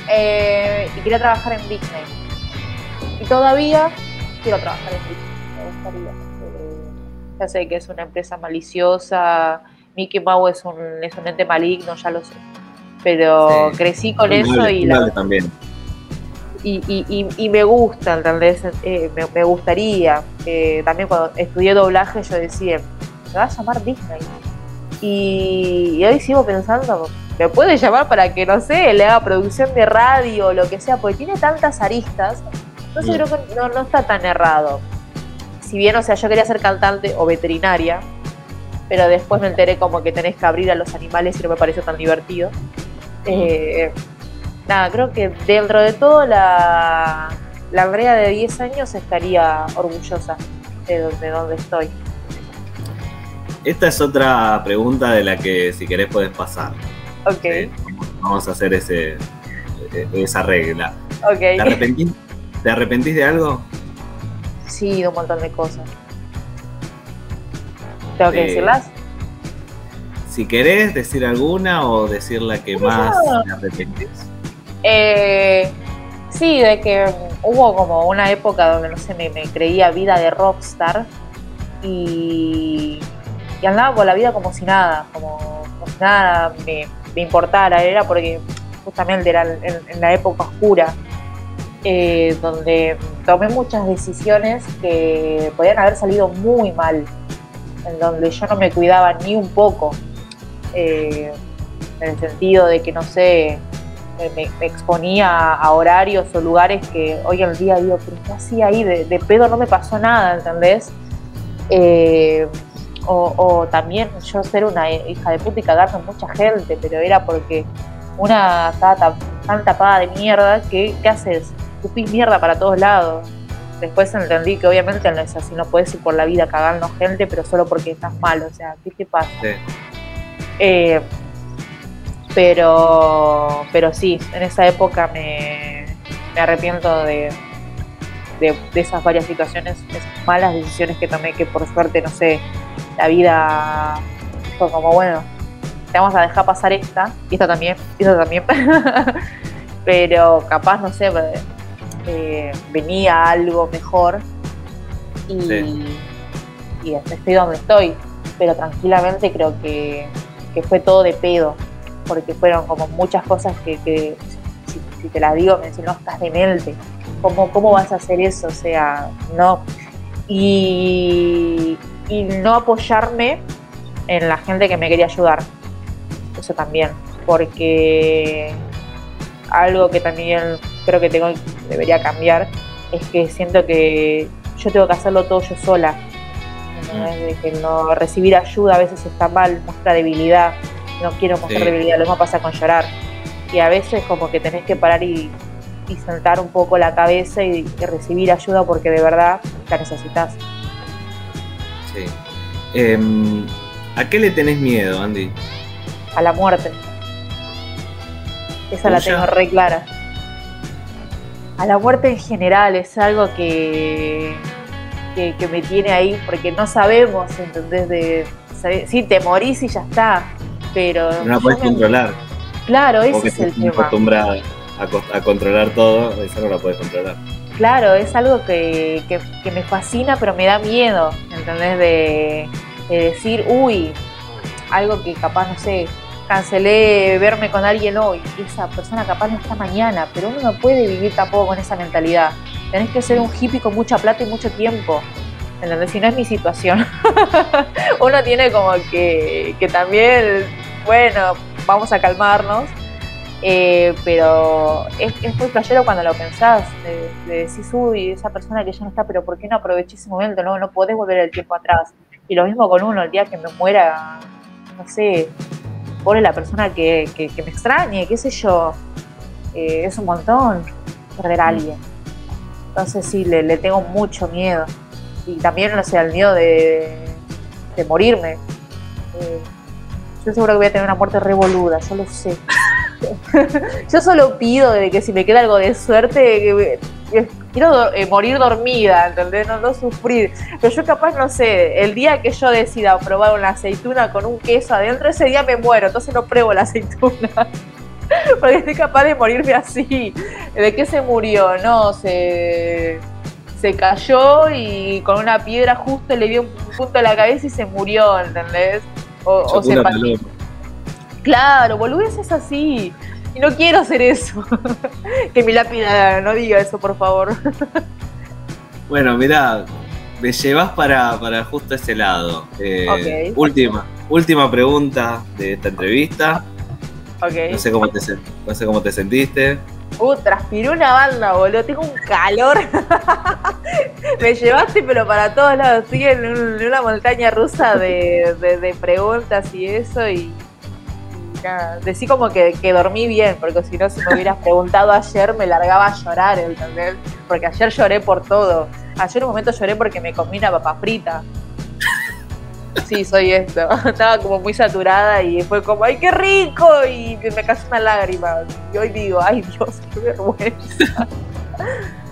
Eh, y quería trabajar en Disney. Y todavía quiero trabajar en Disney. Me gustaría. Eh, ya sé que es una empresa maliciosa. Mickey Mouse es un, es un ente maligno, ya lo sé. Pero Sí. crecí con eso y la también. Y, y, y, y me gusta, ¿entendés? Eh, me, me gustaría. Eh, también cuando estudié doblaje yo decía, se va a llamar Disney. Y, hoy sigo pensando, me puede llamar para que, no sé, le haga producción de radio o lo que sea, porque tiene tantas aristas. Entonces Mm. creo que no, no está tan errado. Si bien, o sea, yo quería ser cantante o veterinaria, pero después me enteré como que tenés que abrir a los animales y no me pareció tan divertido. Eh, nada, creo que dentro de todo la, la Andrea de 10 años estaría orgullosa de donde, donde estoy. Esta es otra pregunta de la que si querés podés pasar. Ok, ¿sí? Vamos a hacer ese, e- esa regla. ¿Te ok. arrepentís, ¿Te arrepentís de algo? Sí, de un montón de cosas. ¿Tengo que Eh, decirlas? Si querés decir alguna o decir la que más te arrepentís. Eh, sí, de que hubo como una época donde, no sé, me, creía vida de rockstar y, andaba por la vida como si nada, como, si nada me, me importara. Era porque justamente era en, en la época oscura, eh, donde tomé muchas decisiones que podían haber salido muy mal, en donde yo no me cuidaba ni un poco. eh, en el sentido de que, no sé, me, me- exponía a horarios o lugares que hoy en día digo, pero ¿qué hacía ahí? De, de pedo no me pasó nada, ¿entendés? Eh, o, o también yo ser una hija de puta y cagarme mucha gente, pero era porque una estaba tan, tan tapada de mierda que, ¿qué haces? Tupís mierda para todos lados. Después entendí que obviamente no es así, no puedes ir por la vida cagando gente, pero solo porque estás mal, o sea, ¿qué te pasa? Sí. Eh, pero, pero sí, en esa época me, me arrepiento de, de, de esas varias situaciones, esas malas decisiones que tomé, que por suerte, no sé, la vida fue como, bueno, te vamos a dejar pasar esta, y esta también, y esta también. Pero capaz, no sé, eh, venía algo mejor y, y estoy donde estoy. Pero tranquilamente creo que, fue todo de pedo, porque fueron como muchas cosas que, si, te la digo, me dicen, no, estás de mente. ¿Cómo, ¿Cómo vas a hacer eso? O sea, no. Y, y no apoyarme en la gente que me quería ayudar. Eso también, porque algo que también creo que tengo debería cambiar es que siento que yo tengo que hacerlo todo yo sola. De que no recibir ayuda a veces está mal, muestra debilidad. No quiero mostrar debilidad, lo mismo pasa con llorar. Y a veces como que tenés que parar y, y sentar un poco la cabeza y, recibir ayuda porque de verdad la necesitas. Sí. Em, ¿A qué le tenés miedo, Andy? A la muerte. Esa la tengo re clara. A la muerte en general es algo que, que, me tiene ahí porque no sabemos, ¿entendés? De, sí, te morís y ya está, pero... No la puedes controlar. Claro, ese es el tema. acostumbrada a, controlar todo, esa no la puedes controlar. Claro, es algo que, que, me fascina, pero me da miedo, ¿entendés? De, de decir, uy, algo que capaz, no sé, cancelé verme con alguien hoy esa persona capaz no está mañana, pero uno no puede vivir tampoco con esa mentalidad. Tenés que ser un hippie con mucha plata y mucho tiempo. ¿Entendés? Si no es mi situación. uno tiene como que, que también, bueno, vamos a calmarnos. Eh, pero es, es, muy playero cuando lo pensás, de, de, decís, uy, esa persona que ya no está, pero ¿por qué no aproveché ese momento? No, no podés volver el tiempo atrás. Y lo mismo con uno, el día que me muera, no sé, pone la persona que, me extrañe, qué sé yo. Eh, es un montón perder a alguien. Entonces sí, le, tengo mucho miedo. Y también, no sé, el miedo de, morirme. Eh, yo seguro que voy a tener una muerte revoluda, yo lo sé. yo solo pido de que si me queda algo de suerte, quiero eh, morir dormida, ¿entendés? No, no sufrir. Pero yo capaz, no sé, el día que yo decida probar una aceituna con un queso adentro, ese día me muero, entonces no pruebo la aceituna. Porque estoy capaz de morirme así. ¿De qué se murió? No, se, se cayó y con una piedra justo le dio un punto a la cabeza y se murió, ¿entendés? O, o se Claro, boludeces así. Y no quiero hacer eso. que mi lápida no diga eso, por favor. bueno, mira, me llevas para, justo ese lado. Eh, última, última pregunta de esta entrevista. Okay. No sé cómo te, no sé cómo te sentiste. Uh, transpiré una banda, boludo. Tengo un calor. Me llevaste, pero para todos lados. Estoy en, una montaña rusa de, de preguntas y eso. Y Decí como que, dormí bien, porque si no, si me hubieras preguntado ayer, me largaba a llorar, ¿entendés? Porque ayer lloré por todo. Ayer un momento lloré porque me comí una papa frita. Sí, soy esto. Estaba como muy saturada y fue como, ¡ay, qué rico! Y me cayó una lágrima. Y hoy digo, ¡ay, Dios, qué vergüenza!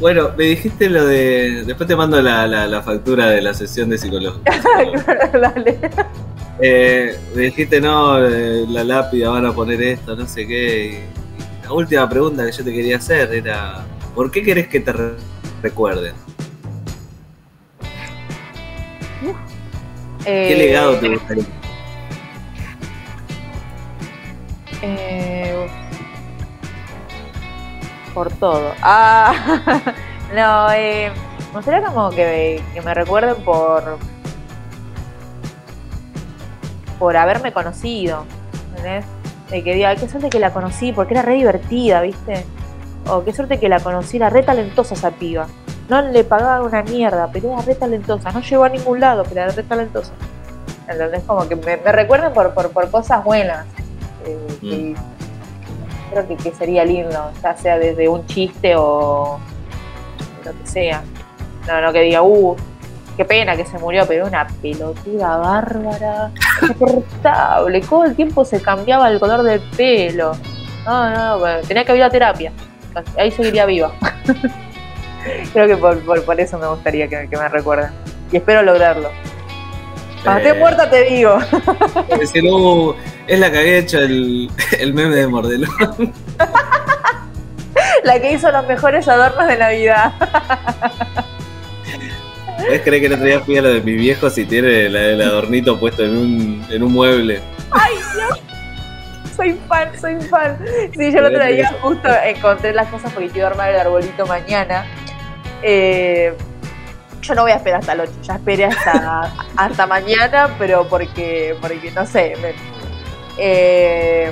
Bueno, me dijiste lo de. Después te mando la, factura de la sesión de psicología. Dale. Eh, me dijiste, no, eh, la lápida van a poner esto, no sé qué. la última pregunta que yo te quería hacer era: ¿por qué querés que te recuerden? ¿Qué legado te gustaría? Eh, por todo. Ah, no, eh, me gustaría como que, que me recuerden por por haberme conocido. ¿entendés? De que diga, qué suerte que la conocí, porque era re divertida, ¿viste? O qué suerte que la conocí, era re talentosa esa piba. No le pagaba una mierda, pero era re talentosa. No llegó a ningún lado, pero era re talentosa. ¿Entendés? Como que me, recuerden por, por, cosas buenas. Eh, mm. creo que, que, sería lindo, ya sea desde un chiste o lo que sea. No, no que diga, uh, qué pena que se murió, pero una pelotuda bárbara, insoportable. Todo el tiempo se cambiaba el color del pelo. No, no, tenía que ir a terapia. Ahí seguiría viva. Creo que por, eso me gustaría que, me recuerden. Y espero lograrlo. Cuando esté muerta te digo. Es la que había hecho el, el meme de Mordelón. la que hizo los mejores adornos de Navidad. ¿Ves? Crees que el otro día fui a lo de mi viejo si tiene la- el adornito puesto en un, en un mueble? Ay, Dios. Soy fan, soy fan. Sí, yo el otro día justo encontré las cosas porque quiero armar el arbolito mañana. Eh, yo no voy a esperar hasta el 8, ya esperé hasta, hasta mañana, pero porque, porque no sé. me- eh,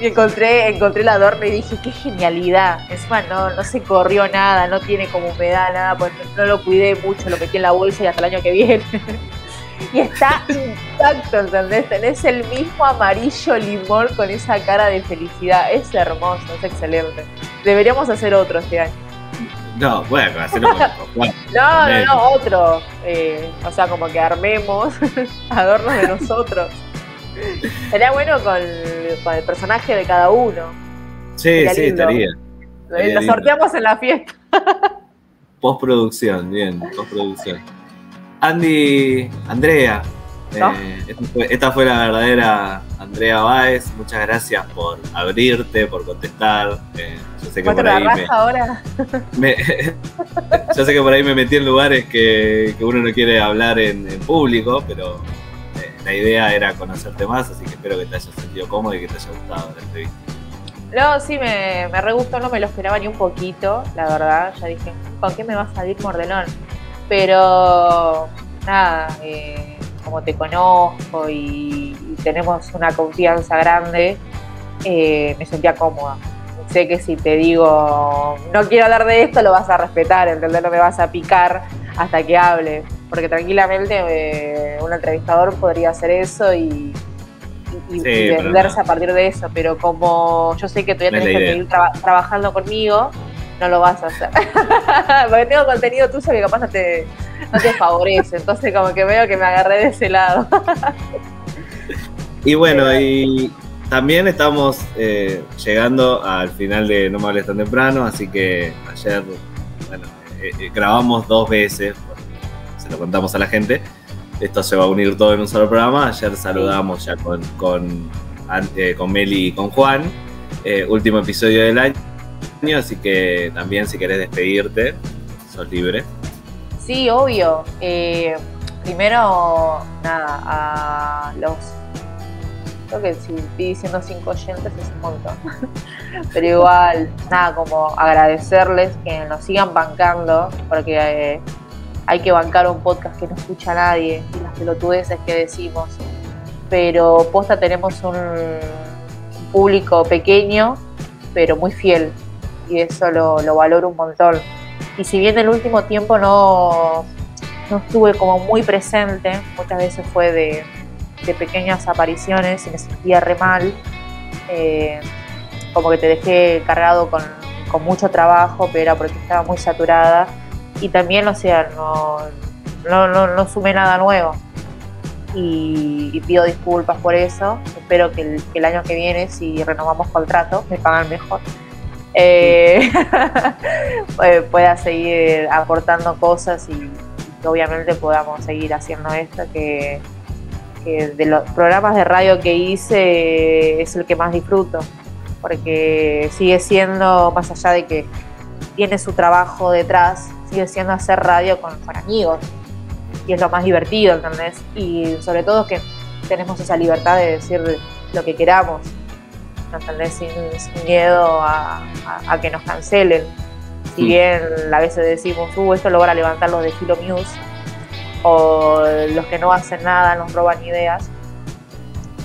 y encontré, encontré el adorno y dije, qué genialidad. Encima no, no se corrió nada, no tiene como humedad, nada, pues no, no lo cuidé mucho, lo metí en la bolsa y hasta el año que viene. y está intacto, ¿entendés? Tenés el mismo amarillo limón con esa cara de felicidad. Es hermoso, es excelente. Deberíamos hacer otro este año. No, bueno, hacerlo con. No, no, no, otro. Eh, o sea, como que armemos adornos de nosotros. Sería bueno con, con el personaje de cada uno. Sí, Sería sí, lindo. estaría. Lo sorteamos en la fiesta. Postproducción, bien, postproducción. Andy, Andrea, ¿No? eh, esta, fue, esta fue la verdadera Andrea Báez. Muchas gracias por abrirte, por contestar. Eh, yo sé que por ¿Muestra la ahí me, ahora? me- yo sé que por ahí me metí en lugares que, que uno no quiere hablar en, en público, pero eh, la idea era conocerte más, así que espero que te hayas sentido cómodo y que te haya gustado la entrevista. No, sí, me, me re gustó, no me lo esperaba ni un poquito, la verdad. Ya dije, ¿con qué me va a salir Mordelón? Pero, nada, eh, como te conozco y, y tenemos una confianza grande, eh, me sentía cómoda. Sé que si te digo, no quiero hablar de esto, lo vas a respetar, ¿entendés? No me vas a picar hasta que hable. Porque tranquilamente eh, un entrevistador podría hacer eso y, y- Sí, venderse no. a partir de eso. Pero como yo sé que todavía No tenés que seguir traba- trabajando conmigo, no lo vas a hacer. Porque tengo contenido tuyo que capaz no te, no te favorece. Entonces como que veo que me agarré de ese lado. Y bueno, y también estamos eh, llegando al final de No me hables tan temprano, así que ayer, bueno, eh, eh, grabamos dos veces, se lo contamos a la gente. Esto se va a unir todo en un solo programa. Ayer saludamos ya con, con, eh, con Meli y con Juan. Eh, último episodio del año, así que también si querés despedirte, sos libre. Sí, obvio. Eh, primero, nada, a los. Creo que si estoy diciendo cinco oyentes es un montón. Pero igual, nada, como agradecerles que nos sigan bancando, porque eh, hay que bancar un podcast que no escucha a nadie y las pelotudeces que decimos. Pero posta tenemos un público pequeño, pero muy fiel. Y eso lo, lo valoro un montón. Y si bien el último tiempo no, no estuve como muy presente, muchas veces fue de, de pequeñas apariciones y me sentía re mal, eh, como que te dejé cargado con, con mucho trabajo, pero era porque estaba muy saturada. Y también, o sea, no, no, no, sumé nada nuevo. Y, y pido disculpas por eso. Espero que el, que el año que viene, si renovamos contrato, me pagan mejor. Eh, eh, pueda seguir aportando cosas y obviamente podamos seguir haciendo esto que, de los programas de radio que hice es el que más disfruto porque sigue siendo más allá de que tiene su trabajo detrás sigue siendo hacer radio con, con amigos y es lo más divertido ¿entendés? y sobre todo que tenemos esa libertad de decir lo que queramos ¿entendés? Sin, sin miedo a, a- a que nos cancelen. Si Mm. bien a veces decimos, uh, esto lo van a levantar los de Filo News, o los que no hacen nada nos roban ideas,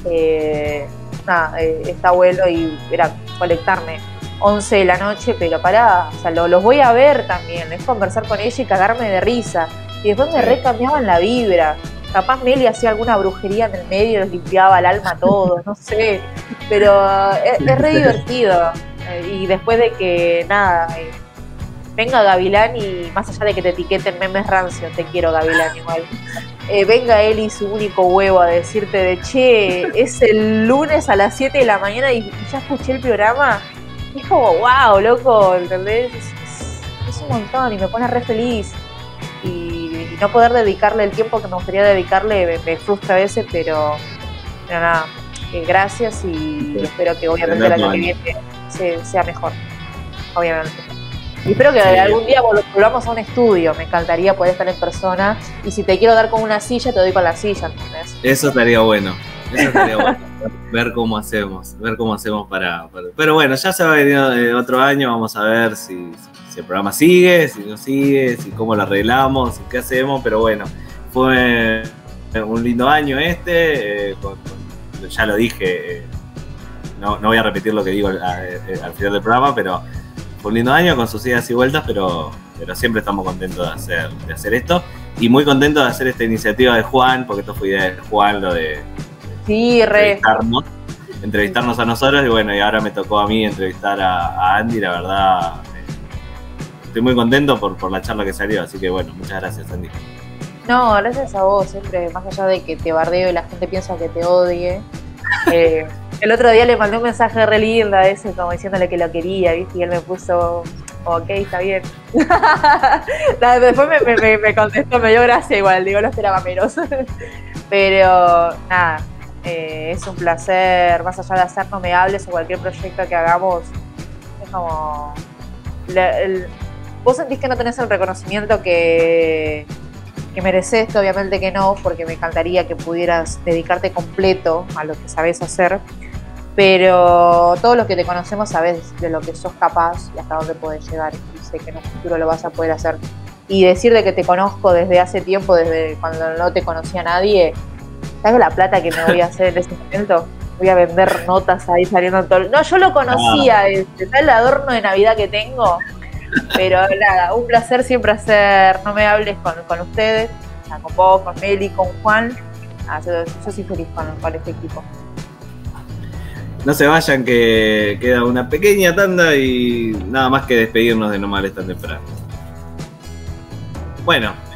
eh, nada, eh, está bueno y era conectarme 11 de la noche, pero pará, o sea, lo- los voy a ver también, es conversar con ella y cagarme de risa. Y después me recambiaban la vibra. Capaz Meli hacía alguna brujería en el medio y nos limpiaba el alma a todos, no sé. Pero es, es re divertido. Eh, Y después de que, nada, eh, venga Gavilán y más allá de que te etiqueten memes rancios, te quiero Gavilán igual. Eh, venga él y su único huevo a decirte de che, es el lunes a las 7 de la mañana y, y ya escuché el programa. Y es como, wow, loco, ¿entendés? Es, es- es un montón y me pone re feliz. No poder dedicarle el tiempo que me gustaría dedicarle me, frustra a veces, pero, nada, eh, gracias y espero que obviamente el año que viene sea mejor, obviamente. Y espero que algún día volvamos a un estudio. Me encantaría poder estar en persona. Y si te quiero dar con una silla, te doy con la silla, ¿entendés? Eso estaría bueno. Eso estaría bueno. ver cómo hacemos. Ver cómo hacemos para. Pero bueno, ya se va a venir eh, otro año. Vamos a ver si, el programa sigue, si no sigue, si cómo lo arreglamos, qué hacemos. Pero bueno, fue un lindo año este. Eh, ya lo dije. Eh, no, no, voy a repetir lo que digo al, al final del programa, pero fue un lindo año con sus idas y vueltas, pero, pero siempre estamos contentos de hacer, de hacer esto. Y muy contentos de hacer esta iniciativa de Juan, porque esto fue idea de Juan, lo de, sí, entrevistarnos, entrevistarnos a nosotros. Y bueno, y ahora me tocó a mí entrevistar a, Andy, la verdad. Estoy muy contento por, por la charla que salió, así que bueno, muchas gracias, Andy. No, gracias a vos, siempre, más allá de que te bardeo y la gente piensa que te odie. Eh, el otro día le mandé un mensaje re lindo a ese, como diciéndole que lo quería, ¿viste? Y él me puso, ok, está bien. Después me, contestó, me dio gracia igual, digo, no esperaba menos. Pero nada, eh, es un placer, más allá de hacer no me hables o cualquier proyecto que hagamos, es como... vos sentís que no tenés el reconocimiento que, que mereces, obviamente que no, porque me encantaría que pudieras dedicarte completo a lo que sabes hacer pero todos los que te conocemos sabes de lo que sos capaz y hasta dónde puedes llegar y sé que en un futuro lo vas a poder hacer. Y decir de que te conozco desde hace tiempo, desde cuando no te conocía nadie, ¿sabes la plata que me voy a hacer en ese momento? Voy a vender notas ahí saliendo todo. No, yo lo conocía, ah. este, el adorno de Navidad que tengo. Pero nada, un placer siempre hacer, no me hables con, con ustedes, con vos, con Meli, con Juan. Ah, yo, soy feliz con, con este equipo. No se vayan que queda una pequeña tanda y nada más que despedirnos de No Males tan temprano. Bueno.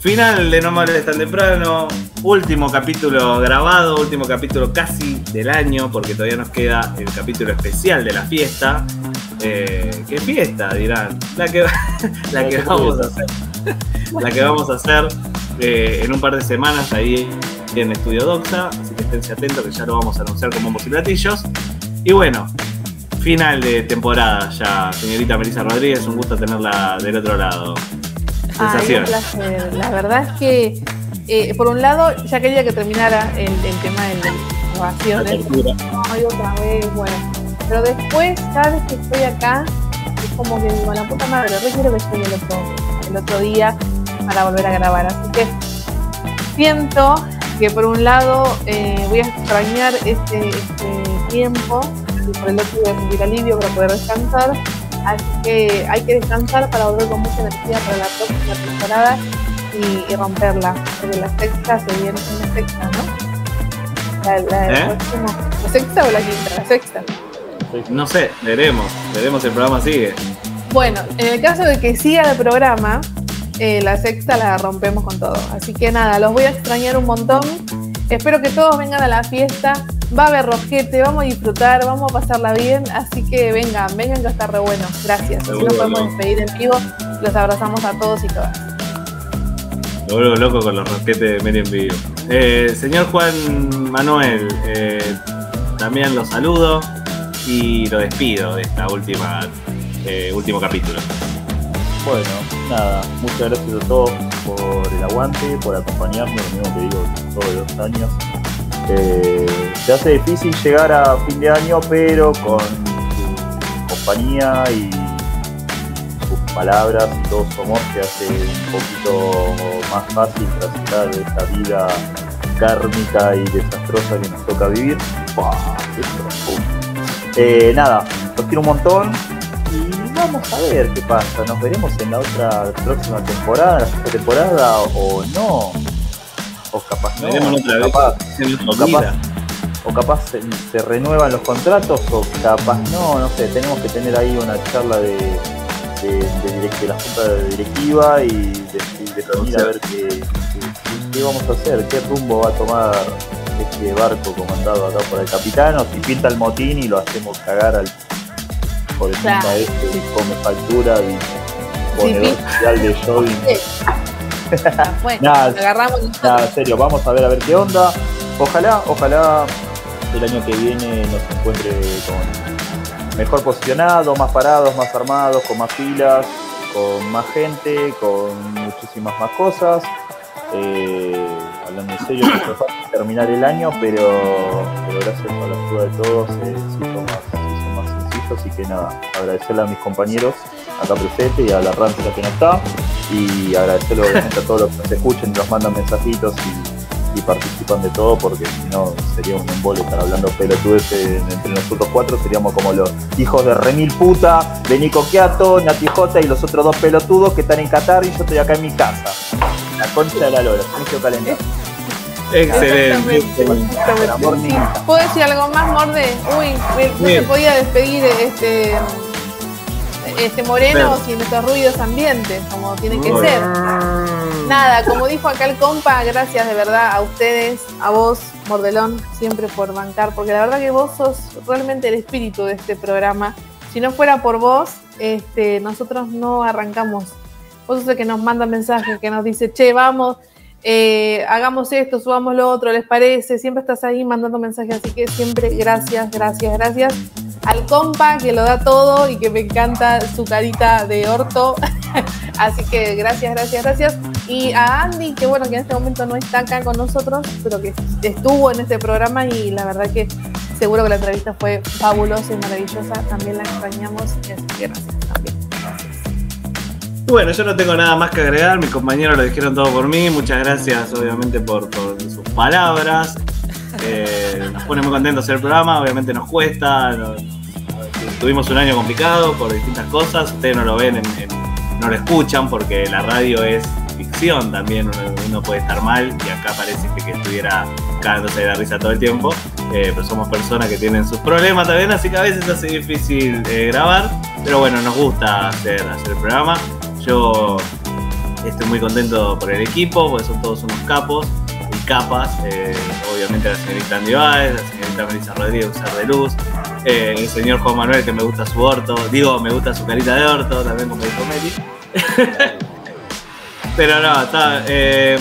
Final de No Males tan temprano. Último capítulo grabado, último capítulo casi del año, porque todavía nos queda el capítulo especial de la fiesta. Eh, ¿Qué fiesta? Dirán. La que, la que vamos a hacer. La que vamos a hacer eh, en un par de semanas ahí en Estudio Doxa, así que estén atentos que ya lo vamos a anunciar como bombos y platillos. Y bueno, final de temporada ya, señorita Melissa Rodríguez, un gusto tenerla del otro lado. Sensaciones. La verdad es que, eh, por un lado, ya quería que terminara el, tema de las grabaciones. Ay, otra vez, bueno. Pero después, cada vez que estoy acá, es como que digo, la puta madre, re quiero que estoy el otro, el otro día para volver a grabar. Así que siento que por un lado eh, voy a extrañar este, este, tiempo y por el otro voy a sentir alivio para poder descansar. Así que hay que descansar para volver con mucha energía para la próxima temporada y, romperla. Porque la sexta se viene una sexta, ¿no? La, ¿Eh? ¿La sexta o la quinta? La sexta. No sé, veremos, veremos si el programa sigue. Bueno, en el caso de que siga el programa, eh, la sexta la rompemos con todo. Así que nada, los voy a extrañar un montón. Espero que todos vengan a la fiesta. Va a haber rojete, vamos a disfrutar, vamos a pasarla bien. Así que vengan, vengan que está re bueno. Gracias. Así nos podemos despedir en vivo. Los abrazamos a todos y todas. Lo vuelvo loco con los rosquetes de Meri en vivo. Eh, señor Juan Manuel, eh, también los saludo y lo despido de esta última último capítulo. Bueno, nada, muchas gracias a todos por el aguante, por acompañarnos, lo mismo que digo todos los años. Eh, se hace difícil llegar a fin de año, pero con su compañía y sus palabras y todo su amor se hace un poquito más fácil transitar esta vida kármica y desastrosa que nos toca vivir. Eh, nada, los quiero un montón vamos a ver qué pasa. Nos veremos en la otra próxima temporada, la sexta temporada, o no. O capaz no. o capaz, o capaz, se, renuevan los contratos, o capaz no, no sé. Tenemos que tener ahí una charla de, de, la junta de directiva y de, reunir a ver qué, qué, vamos a hacer, qué rumbo va a tomar este barco comandado acá por el capitán, o si pinta el motín y lo hacemos cagar al por encima Claro, de este, sí. come factura y ponedor sí. social de jogging. Ya fue. Agarramos en serio, vamos a ver a ver qué onda. Ojalá, ojalá el año que viene nos encuentre con mejor posicionado, más parados, más armados, con más filas, con más gente, con muchísimas más cosas. Eh, hablando en serio, no fácil terminar el año, pero, pero gracias a la ayuda de todos eh, se, hizo más, se hizo más sencillo. Así que nada, agradecerle a mis compañeros acá presentes y a la Rancia que no está. Y agradecerle obviamente a todos los que nos escuchen, nos mandan mensajitos y, y participan de todo, porque si no sería un embole estar hablando pelotudes en- entre nosotros cuatro, seríamos como los hijos de Remil Puta, de Nico Quiato, Nati J y los otros dos pelotudos que están en Qatar y yo estoy acá en mi casa. La concha de la lora, Sergio Calendar. Excelente. Niña. ¿Puedo decir algo más, Morde? Uy, no se podía despedir este, este Moreno Bien. sin estos ruidos ambientes, como tiene que Muy ser. Nada, como dijo acá el compa, gracias de verdad a ustedes, a vos, Mordelón, siempre por bancar, porque la verdad que vos sos realmente el espíritu de este programa. Si no fuera por vos, este, nosotros no arrancamos. Vos sos el que nos manda mensajes, que nos dice, che, vamos, eh, hagamos esto, subamos lo otro, ¿les parece? Siempre estás ahí mandando mensajes, así que siempre gracias, gracias, gracias. Al compa que lo da todo y que me encanta su carita de orto. así que gracias, gracias, gracias. Y a Andy, que bueno, que en este momento no está acá con nosotros, pero que estuvo en este programa y la verdad que seguro que la entrevista fue fabulosa y maravillosa. También la extrañamos y así que gracias también. Bueno, yo no tengo nada más que agregar, mis compañeros lo dijeron todo por mí, muchas gracias obviamente por, sus palabras. Eh, nos pone muy contentos hacer el programa, obviamente nos cuesta, tuvimos un año complicado por distintas cosas, ustedes no lo ven, en- no lo escuchan porque la radio es ficción también, uno, puede estar mal y acá parece que, estuviera cagándose de la risa todo el tiempo, eh, pero somos personas que tienen sus problemas también, así que a veces hace difícil eh, grabar, pero bueno, nos gusta hacer el programa. Yo estoy muy contento por el equipo, porque son todos unos capos y capas. eh, obviamente la señorita Andy Baez, la señorita Melissa Rodríguez, Usar de Luz, eh, el señor Juan Manuel que me gusta su orto, digo, me gusta su carita de orto, también como dijo Meli. Pero no, está. eh,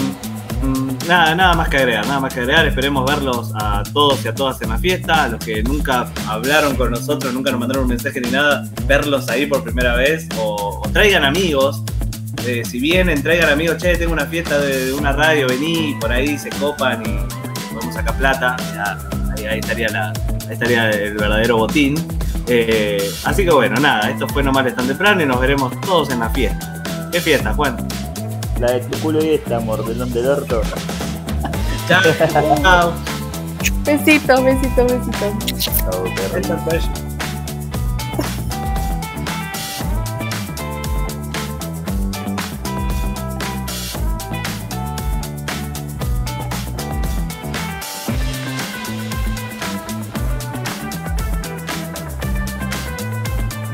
nada, nada más que agregar, nada más que agregar. Esperemos verlos a todos y a todas en la fiesta. Los que nunca hablaron con nosotros, nunca nos mandaron un mensaje ni nada, verlos ahí por primera vez. O, traigan amigos. Eh, si vienen, traigan amigos, che, tengo una fiesta de, una radio, vení, por ahí se copan y podemos sacar plata. Ahí, estaría estaría el verdadero botín. Eh, así que bueno, nada, esto fue nomás tan temprano y nos veremos todos en la fiesta. ¿Qué fiesta, Juan? La de tu culo y esta, mordelón del orto. Chao. Chao. Besitos, besitos, besitos. Chao.